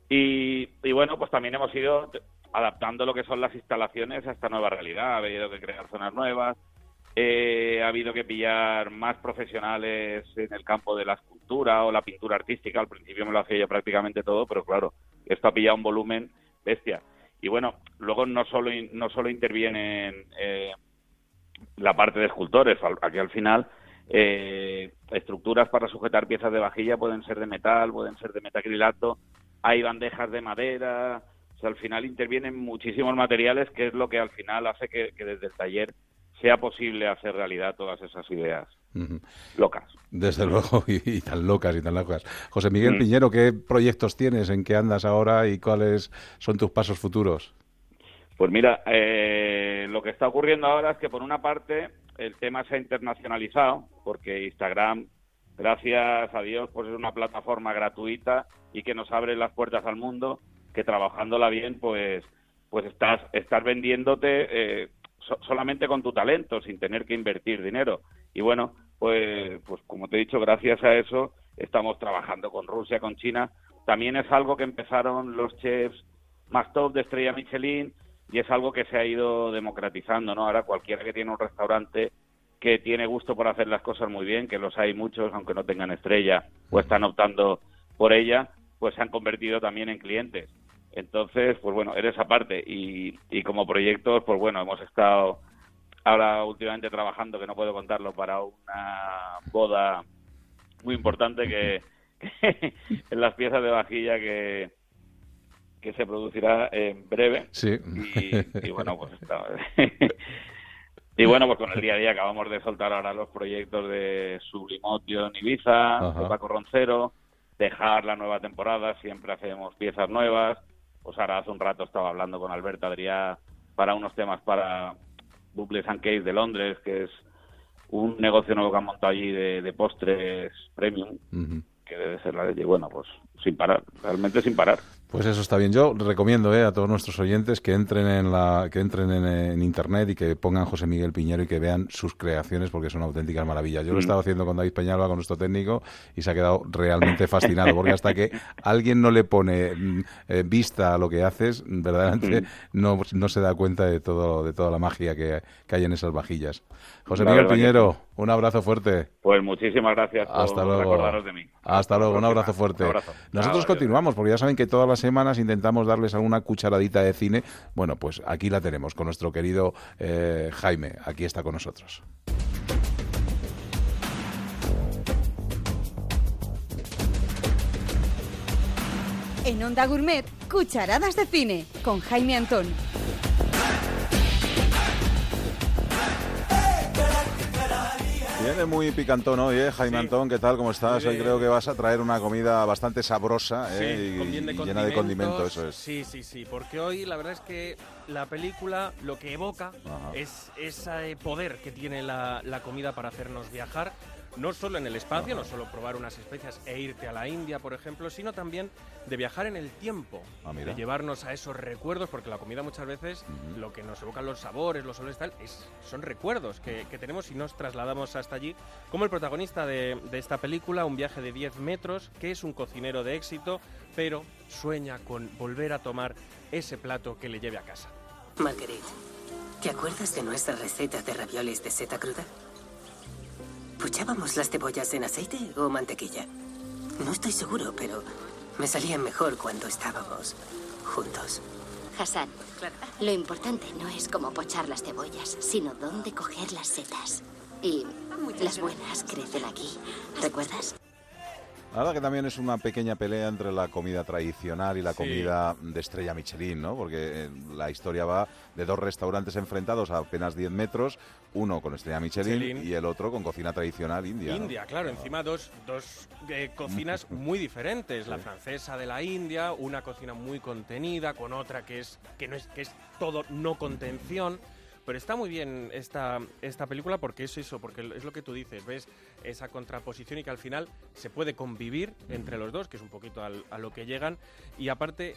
Y, y bueno, pues también hemos ido adaptando lo que son las instalaciones a esta nueva realidad. Ha habido que crear zonas nuevas, eh, ha habido que pillar más profesionales en el campo de la escultura o la pintura artística. Al principio me lo hacía yo prácticamente todo, pero claro, esto ha pillado un volumen bestia. Y bueno, luego no solo, no solo intervienen eh, la parte de escultores, aquí al final eh, estructuras para sujetar piezas de vajilla pueden ser de metal, pueden ser de metacrilato, hay bandejas de madera, o sea, al final intervienen muchísimos materiales, que es lo que al final hace que, desde el taller sea posible hacer realidad todas esas ideas locas. Desde luego, y, tan locas y tan locas. José Miguel mm. Piñero, ¿qué proyectos tienes? ¿En qué andas ahora y cuáles son tus pasos futuros? Pues mira, eh, lo que está ocurriendo ahora es que por una parte el tema se ha internacionalizado, porque Instagram, gracias a Dios, pues es una plataforma gratuita y que nos abre las puertas al mundo, que trabajándola bien, pues, pues estás, estás vendiéndote eh, solamente con tu talento, sin tener que invertir dinero. Y bueno, pues, pues como te he dicho, gracias a eso estamos trabajando con Rusia, con China. También es algo que empezaron los chefs más top de Estrella Michelin, y es algo que se ha ido democratizando, ¿no? Ahora cualquiera que tiene un restaurante que tiene gusto por hacer las cosas muy bien, que los hay muchos, aunque no tengan estrella o están optando por ella, pues se han convertido también en clientes. Entonces, pues bueno, eres aparte y, y como proyectos, pues bueno, hemos estado ahora últimamente trabajando, que no puedo contarlo, para una boda muy importante que, que en las piezas de vajilla que, que se producirá en breve. Sí. Y, bueno, pues y bueno, pues con el día a día acabamos de soltar ahora los proyectos de Sublimotio en Ibiza, de Paco Roncero, dejar la nueva temporada, siempre hacemos piezas nuevas. Pues ahora hace un rato estaba hablando con Alberto Adrià para unos temas para Bubles and Case de Londres, que es un negocio nuevo que han montado allí de, postres premium, que debe ser la de... Bueno, pues sin parar, realmente sin parar. Pues eso está bien. Yo recomiendo eh, a todos nuestros oyentes que entren en la que entren en, internet y que pongan José Miguel Piñero y que vean sus creaciones porque son auténticas maravillas. Yo lo mm. estado haciendo con David Peñalba, con nuestro técnico, y se ha quedado realmente fascinado porque hasta que alguien no le pone mm, eh, vista a lo que haces, verdaderamente mm. no, no se da cuenta de todo de toda la magia que, hay en esas vajillas. José Miguel Piñero, un abrazo fuerte. Pues muchísimas gracias por Hasta luego. recordaros de mí. Hasta luego, un abrazo fuerte. Nosotros continuamos porque ya saben que todas las semanas intentamos darles alguna cucharadita de cine. Bueno, pues aquí la tenemos con nuestro querido eh, Jaime. Aquí está con nosotros. En Onda Gourmet, cucharadas de cine con Jaime Antón. Viene muy picantón hoy, ¿eh? Jaime Antón, ¿qué tal? ¿Cómo estás? Hoy creo que vas a traer una comida bastante sabrosa ¿eh? y, llena de condimentos, eso es. Sí, sí, sí, porque hoy la verdad es que la película lo que evoca es ese poder que tiene la, la comida para hacernos viajar no solo en el espacio, no solo probar unas especias e irte a la India, por ejemplo, sino también de viajar en el tiempo, ah, de llevarnos a esos recuerdos, porque la comida muchas veces lo que nos evocan los sabores, los olores tal, es, son recuerdos que, tenemos y nos trasladamos hasta allí, como el protagonista de, esta película, un viaje de 10 metros, que es un cocinero de éxito, pero sueña con volver a tomar ese plato que le lleve a casa. Marguerite, ¿te acuerdas de nuestra receta de ravioles de seta cruda? ¿Puchábamos las cebollas en aceite o mantequilla? No estoy seguro, pero me salían mejor cuando estábamos juntos. Hassan, lo importante no es cómo pochar las cebollas, sino dónde coger las setas. Y las buenas crecen aquí. ¿Recuerdas? Ahora que también es una pequeña pelea entre la comida tradicional y la comida de estrella Michelin, ¿no? Porque eh, la historia va de dos restaurantes enfrentados a apenas 10 metros, uno con estrella Michelin, y el otro con cocina tradicional india. India, claro, encima dos, dos eh, cocinas muy diferentes. La francesa de la India, una cocina muy contenida, con otra que es, que no es, que es todo no contención. Pero está muy bien esta, esta película porque es eso, porque es lo que tú dices, ves esa contraposición y que al final se puede convivir entre los dos, que es un poquito a lo que llegan. Y aparte,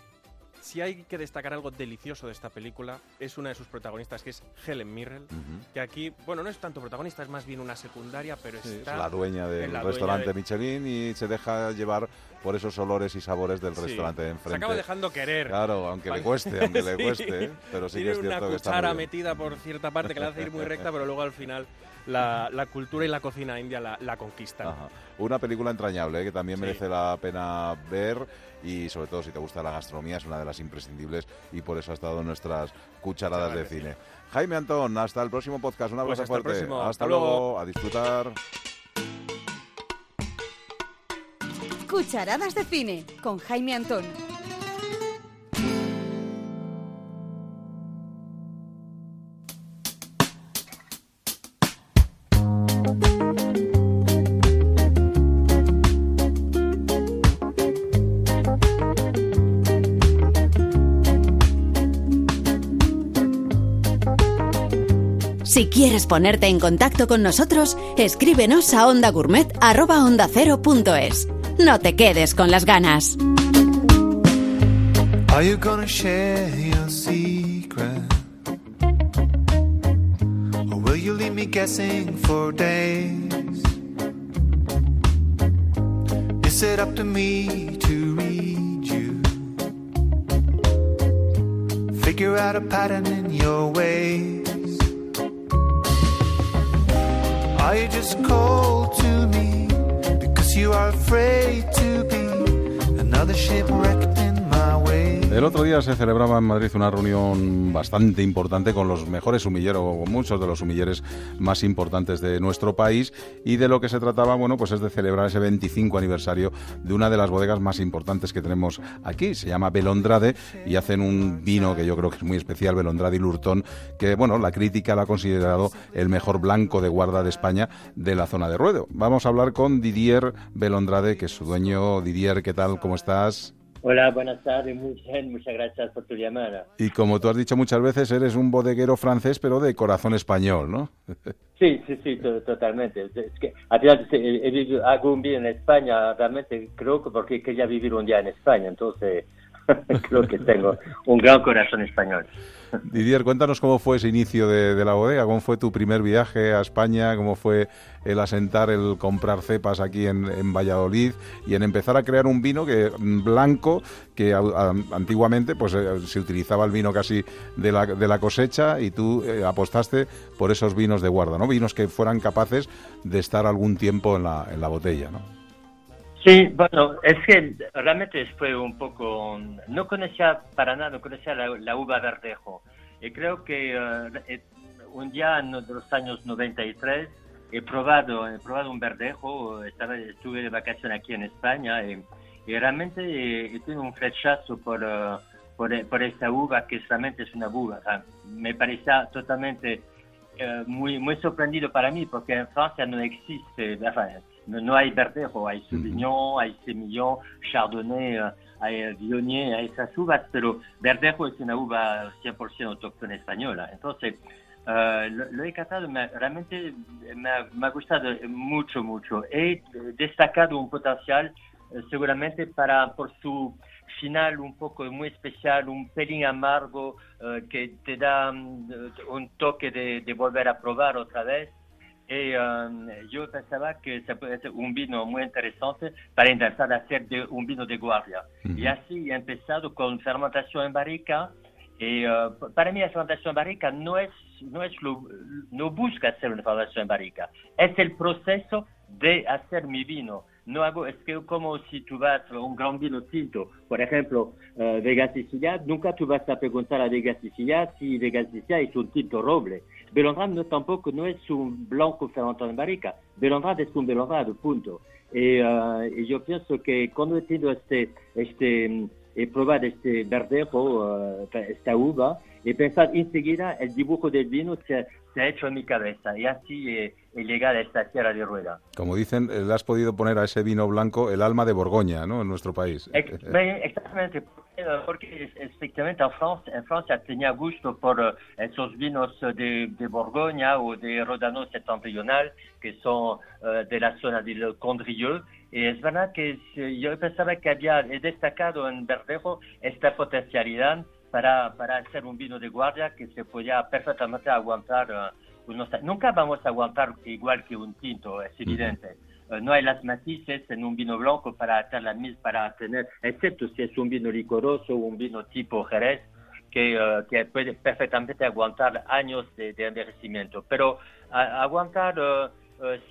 si hay que destacar algo delicioso de esta película, es una de sus protagonistas, que es Helen Mirren, que aquí, bueno, no es tanto protagonista, es más bien una secundaria, pero está... Es la dueña del restaurante Michelin y se deja llevar por esos olores y sabores del restaurante de enfrente. Se acaba dejando querer. Claro, aunque le cueste, aunque le cueste, pero sí que es cierto una cuchara metida por cierta parte que la hace ir muy recta, pero luego al final la, cultura y la cocina india la, la conquistan. Una película entrañable ¿eh? que también merece la pena ver y sobre todo si te gusta la gastronomía es una de las imprescindibles y por eso ha estado en nuestras cucharadas de cine. Jaime Antón, hasta el próximo podcast. Un pues abrazo fuerte. Hasta, luego. A disfrutar. Cucharadas de cine con Jaime Antón. Si quieres ponerte en contacto con nosotros, escríbenos a ondagourmet.es. No te quedes con las ganas. Are you gonna share your secret? Or will you leave me guessing for days? Is it up to me to read you? Figure out a pattern in your ways. Are you just cold to me? Because you are afraid to be another shipwrecked El otro día se celebraba en Madrid una reunión bastante importante con los mejores humilleros, o muchos de los humilleres más importantes de nuestro país, y de lo que se trataba, bueno, pues es de celebrar ese 25 aniversario de una de las bodegas más importantes que tenemos aquí. Se llama Belondrade y hacen un vino que yo creo que es muy especial, Belondrade y Lurtón, que, bueno, la crítica lo ha considerado el mejor blanco de guarda de España de la zona de Ruedo. Vamos a hablar con Didier Belondrade, que es su dueño. Didier, ¿qué tal? ¿Cómo estás? Hola, buenas tardes, muchas gracias por tu llamada. Y como tú has dicho muchas veces, eres un bodeguero francés, pero de corazón español, ¿no? Sí, sí, sí, totalmente. Es que he, vivido, hago un día en España, realmente creo que porque quería vivir un día en España, entonces creo que tengo un gran corazón español. Didier, cuéntanos cómo fue ese inicio de, la bodega, cómo fue tu primer viaje a España, cómo fue el asentar, el comprar cepas aquí en, Valladolid y en empezar a crear un vino que blanco que antiguamente pues eh, se utilizaba el vino casi de la, de la cosecha y tú eh, apostaste por esos vinos de guarda, ¿no? Vinos que fueran capaces de estar algún tiempo en la, en la botella, ¿no? Sí, bueno, es que realmente fue un poco, no conocía para nada, no conocía la, uva verdejo. Y creo que eh, eh, un día en los años 93 he probado, he probado un verdejo, estaba, estuve de vacaciones aquí en España y, realmente he, tenido un flechazo por, eh, por, por, esta uva que realmente es una uva. me parecía totalmente muy, muy sorprendido para mí porque en Francia no existe, no, hay verdejo, hay Sauvignon, hay Semillon, Chardonnay, eh, hay Viognier, hay esas uvas, pero verdejo es una uva 100% autóctona española. Entonces, eh, lo, he catado, realmente me ha, gustado mucho, mucho. He destacado un potencial eh, seguramente para por su final un poco muy especial, un pelín amargo que te da mm, un toque de, de volver a probar otra vez. Y um, yo pensaba que se puede ser un vino muy interesante para intentar hacer de, un vino de guardia. Y así he empezado con fermentación en barrica. Y uh, para mí la fermentación en barrica no es, no es lo, no busca hacer una fermentación en barrica, es el proceso de hacer mi vino. No hago, es que como si tú vas a un gran vino tinto, por ejemplo, uh, Vega Sicilia, nunca tú vas a preguntar a Vega Sicilia si Vega Sicilia es un tinto roble. Belondrad no, tampoco no es un blanco fermentado en barrica. Belondrad es un Belondrad, punto. Y, uh, y, yo pienso que cuando he tenido este, este, he probado este verdejo, uh, esta uva, he pensado enseguida el dibujo del vino se, se ha hecho en mi cabeza y así he, he, llegado a esta tierra de rueda. Como dicen, le has podido poner a ese vino blanco el alma de Borgoña, ¿no? En nuestro país. Exactamente, porque efectivamente en Francia, en Francia tenía gusto por eh, esos vinos de, de, Borgoña o de Rodano septentrional, que son uh, de la zona del Condrieu. Y es verdad que yo pensaba que había destacado en Verdejo esta potencialidad para, para hacer un vino de guardia que se podía perfectamente aguantar. Uh, unos, nunca vamos a aguantar igual que un tinto, es evidente. Eh, no hay las matices en un vino blanco para, hacer para tener, excepto si es un vino licoroso o un vino tipo Jerez, que, eh, que puede perfectamente aguantar años de, de envejecimiento. Pero aguantar uh,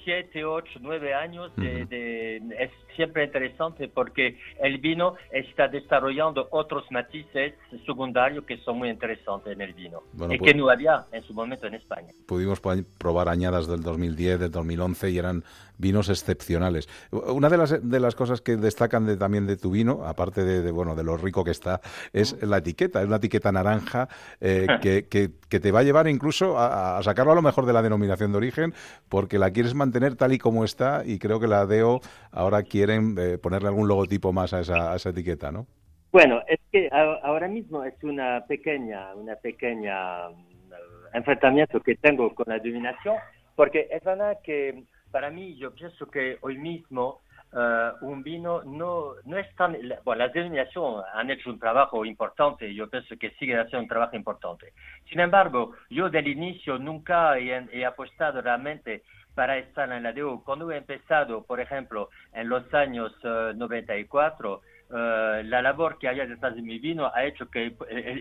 7, 8, 9 años de, es siempre interesante porque el vino está desarrollando otros matices secundarios que son muy interesantes en el vino y que pues no había en su momento en España. Pudimos probar añadas del 2010, del 2011 y eran vinos excepcionales. Una de las, de las cosas que destacan de, también de tu vino, aparte de, bueno de lo rico que está, es la etiqueta. Es una etiqueta naranja eh, que, que, te va a llevar incluso a, sacarlo a lo mejor de la denominación de origen porque la quieres mantener tal y como está y creo que la DEO ahora quieren eh, ponerle algún logotipo más a esa, a esa etiqueta, ¿no? Bueno, es que ahora mismo es una pequeña, una pequeña mm, enfrentamiento que tengo con la denominación, porque es verdad que para mí yo pienso que hoy mismo eh, un vino no, no es tan... Bueno, las denominaciones han hecho un trabajo importante, yo pienso que siguen haciendo un trabajo importante. Sin embargo, yo del inicio nunca he, apostado realmente para estar en la DO. Cuando he empezado, por ejemplo, en los años 94, eh, eh, la labor que había detrás de mi vino ha hecho que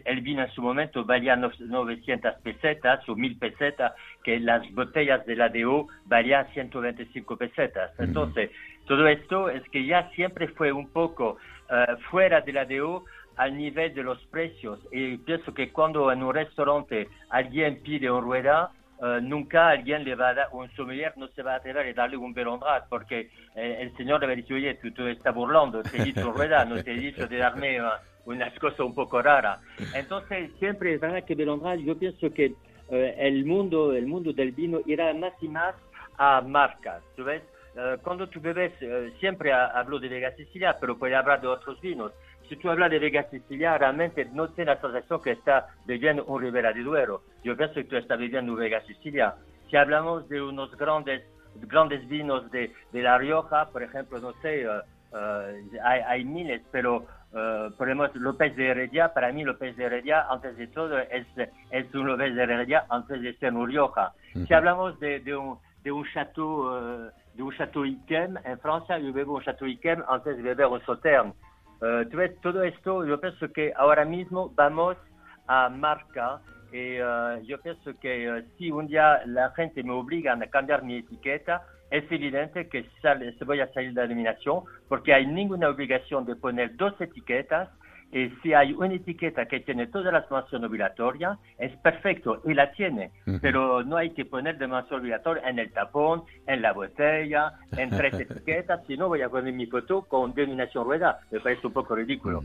el, vino en su momento valía 900 pesetas o 1000 pesetas, que las botellas de la DO valían 125 pesetas. Entonces, todo esto es que ya siempre fue un poco uh, fuera de la DO al nivel de los precios. Y pienso que cuando en un restaurante alguien pide un rueda, Uh, nunca alguien le va a dar, un sommelier no se va a atrever a darle un belondrat porque eh, el señor le va a decir, oye, tú te estás burlando, te he dicho rueda, no te he dicho de darme uh, unas cosas un poco raras. Entonces, siempre es verdad que belondrat, yo pienso que uh, el, mundo, el mundo del vino irá más y más a marcas, ¿tú ves? Eh, cuando tú bebes, eh, siempre hablo de Vega Sicilia, pero puede hablar de otros vinos. Si tú hablas de Vega Sicilia, realmente no tienes la sensación que está bebiendo un Ribera de Duero. Yo pienso que tú estás bebiendo un Vega Sicilia. Si hablamos de unos grandes, grandes vinos de, de La Rioja, por ejemplo, no sé, eh, hay, hay, miles, pero Uh, ponemos López de Heredia, para mí López de Heredia, antes de todo, es, es un López de Heredia antes de ser un Rioja. Si hablamos de, de, un, de un château, uh, de un château Iquem, en Francia yo bebo un château Iquem antes de beber un Sauterne. Uh, ves, todo esto, yo pienso que ahora mismo vamos a marca y yo pienso que si un día la gente me obliga a cambiar mi etiqueta, es evidente que sale, se voy a salir de la eliminación porque hay ninguna obligación de poner dos etiquetas y si hay una etiqueta que tiene todas las menciones obligatorias, es perfecto y la tiene, pero no hay que poner de mención obligatoria en el tapón, en la botella, en tres etiquetas, si no voy a poner mi foto con denominación rueda, me parece un poco ridículo.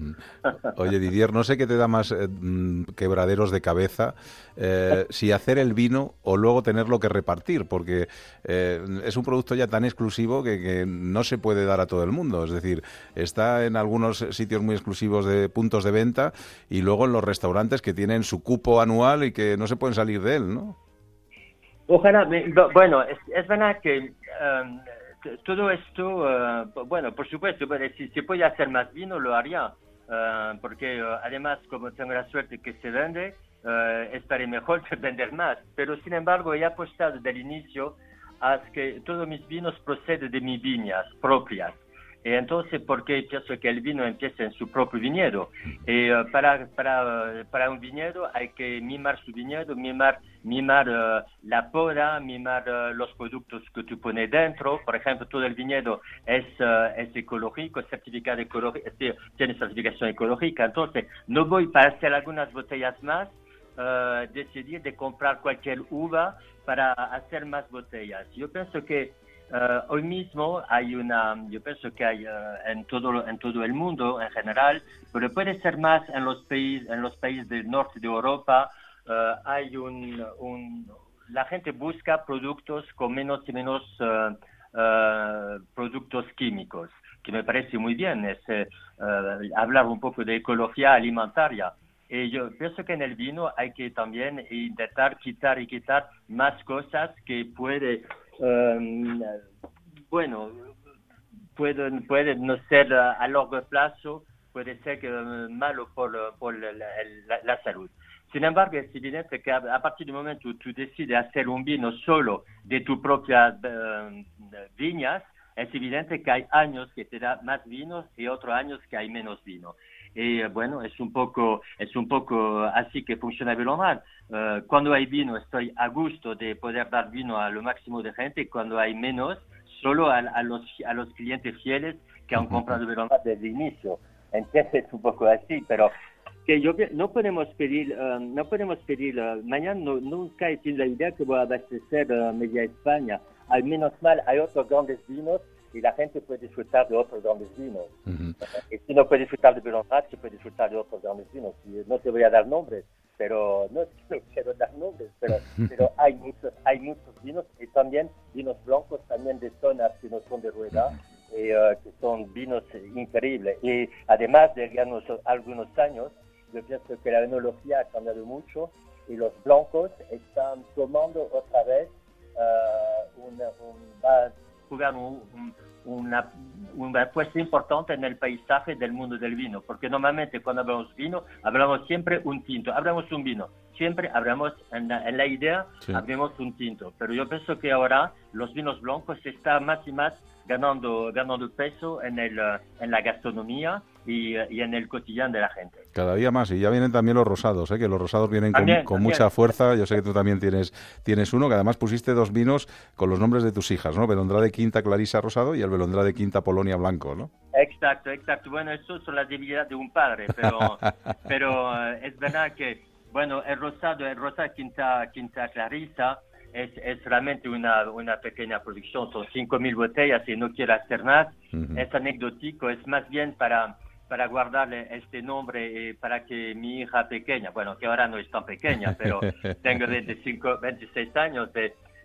Oye Didier, no sé qué te da más eh, mm, quebraderos de cabeza, eh, si hacer el vino o luego tenerlo que repartir, porque eh, es un producto ya tan exclusivo que, que no se puede dar a todo el mundo, es decir, está en algunos sitios muy exclusivos de puntos de venta y luego en los restaurantes que tienen su cupo anual y que no se pueden salir de él, ¿no? Ojalá, bueno, es, verdad que um, todo esto, uh, bueno, por supuesto, si se puede hacer más vino, lo haría, uh, porque uh, además, como tengo la suerte que se vende, estaré mejor que vender más. Pero sin embargo, he apostado desde el inicio a que todos mis vinos proceden de mis viñas propias. Y entonces, porque pienso que el vino empieza en su propio viñedo. Y uh, para, para, para, un viñedo hay que mimar su viñedo, mimar, mimar uh, la poda, mimar los productos que tú pones dentro. Por ejemplo, todo el viñedo es, es ecológico, certificado ecológico, tiene certificación ecológica. Entonces, no voy para hacer algunas botellas más, decidir de comprar cualquier uva para hacer más botellas. Yo pienso que Uh, hoy mismo hay una, yo pienso que hay uh, en, todo, en todo el mundo en general, pero puede ser más en los, países en los países del norte de Europa, uh, hay un, un, la gente busca productos con menos y menos productos químicos, que me parece muy bien, es hablar un poco de ecología alimentaria. Y yo pienso que en el vino hay que también intentar quitar y quitar más cosas que puede Um, bueno, puede, puede no ser a largo plazo, puede ser uh, malo por, por la, salud. Sin embargo, es evidente que a, partir del momento que tú decides hacer un vino solo de tu propia uh, viñas, es evidente que hay años que te da más vinos y otros años que hay menos vino. Y bueno, es un poco, es un poco así que funciona Belomar. Uh, cuando hay vino estoy a gusto de poder dar vino a lo máximo de gente, cuando hay menos, solo a, los, a los clientes fieles que han comprado Belomar desde el inicio. Entonces es un poco así, pero que yo no podemos pedir, uh, no podemos pedir, uh, mañana no, nunca he tenido la idea que voy a abastecer media España. Al menos mal hay otros grandes vinos y la gente puede disfrutar de otros grandes vinos. Y si no puede disfrutar de Pinot se puede disfrutar de otros grandes vinos. no te voy a dar nombres, pero no, quiero dar nombres, pero, pero hay, muchos, hay muchos vinos y también vinos blancos también de zonas que no son de rueda. Y, uh, que son vinos increíbles. Y además de algunos, algunos años, yo pienso que la enología ha cambiado mucho y los blancos están tomando otra vez uh, un, jugar una, una puesta importante en el paisaje del mundo del vino, porque normalmente cuando hablamos vino, hablamos siempre un tinto, hablamos un vino, siempre hablamos en la, idea, hablamos un tinto, pero yo pienso que ahora los vinos blancos están más y más ganando, ganando peso en, el, en la gastronomía y, en el cotidiano de la gente. Cada día más, y ya vienen también los rosados, ¿eh? que los rosados vienen con, mucha fuerza. Yo sé que tú también tienes, tienes uno, que además pusiste dos vinos con los nombres de tus hijas, ¿no? de Quinta Clarisa Rosado y el de Quinta Polonia Blanco, ¿no? Exacto, exacto. Bueno, eso son las debilidades de un padre, pero, pero eh, es verdad que, bueno, el rosado, el rosado Quinta, Quinta Clarisa, es, es, realmente una, una pequeña producción, son 5.000 botellas y no quiero hacer más. Es anecdótico, es más bien para para guardarle este nombre eh, para que mi hija pequeña, bueno, que ahora no es tan pequeña, pero tengo 25, 26 años,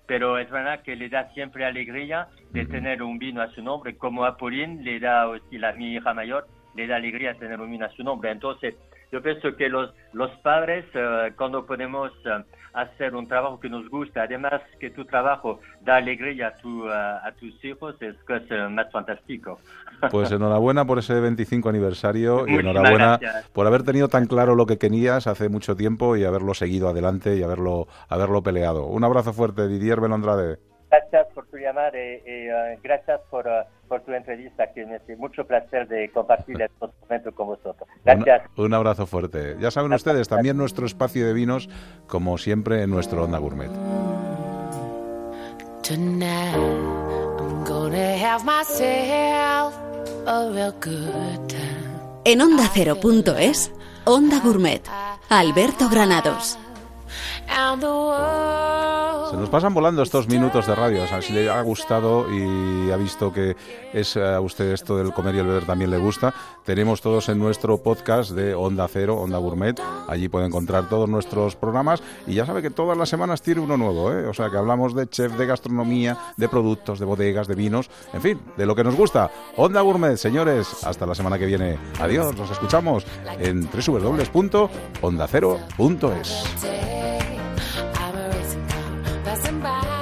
pero es verdad que le da siempre alegría de tener un vino a su nombre, como a Pauline le da, aussi la mi hija mayor, le da alegría tener un vino a su nombre. Entonces, yo pienso que los, los padres, eh, cuando podemos eh, hacer un trabajo que nos gusta, además que tu trabajo da alegría a, tu, a tus hijos, es que es más fantástico. Pues enhorabuena por ese 25 aniversario y enhorabuena por haber tenido tan claro lo que querías hace mucho tiempo y haberlo seguido adelante y haberlo, haberlo peleado. Un abrazo fuerte, Didier Belondrade. Gracias por tu llamada y, eh, gracias por, uh, por, tu entrevista, que me hace mucho placer de compartir estos momentos con vosotros. Gracias. Un, abrazo fuerte. Ya saben ustedes, también nuestro espacio de vinos, como siempre, en nuestro Onda Gourmet. En Onda Cero.es, Onda Gourmet, Alberto Granados. Se nos pasan volando estos minutos de radio. O sea, si le ha gustado y ha visto que es a usted esto del comer y el beber también le gusta, tenemos todos en nuestro podcast de Onda Cero, Onda Gourmet. Allí puede encontrar todos nuestros programas y ya sabe que todas las semanas tiene uno nuevo. ¿eh? O sea, que hablamos de chef, de gastronomía, de productos, de bodegas, de vinos, en fin, de lo que nos gusta. Onda Gourmet, señores. Hasta la semana que viene. Adiós, nos escuchamos en www.ondacero.es. I'm having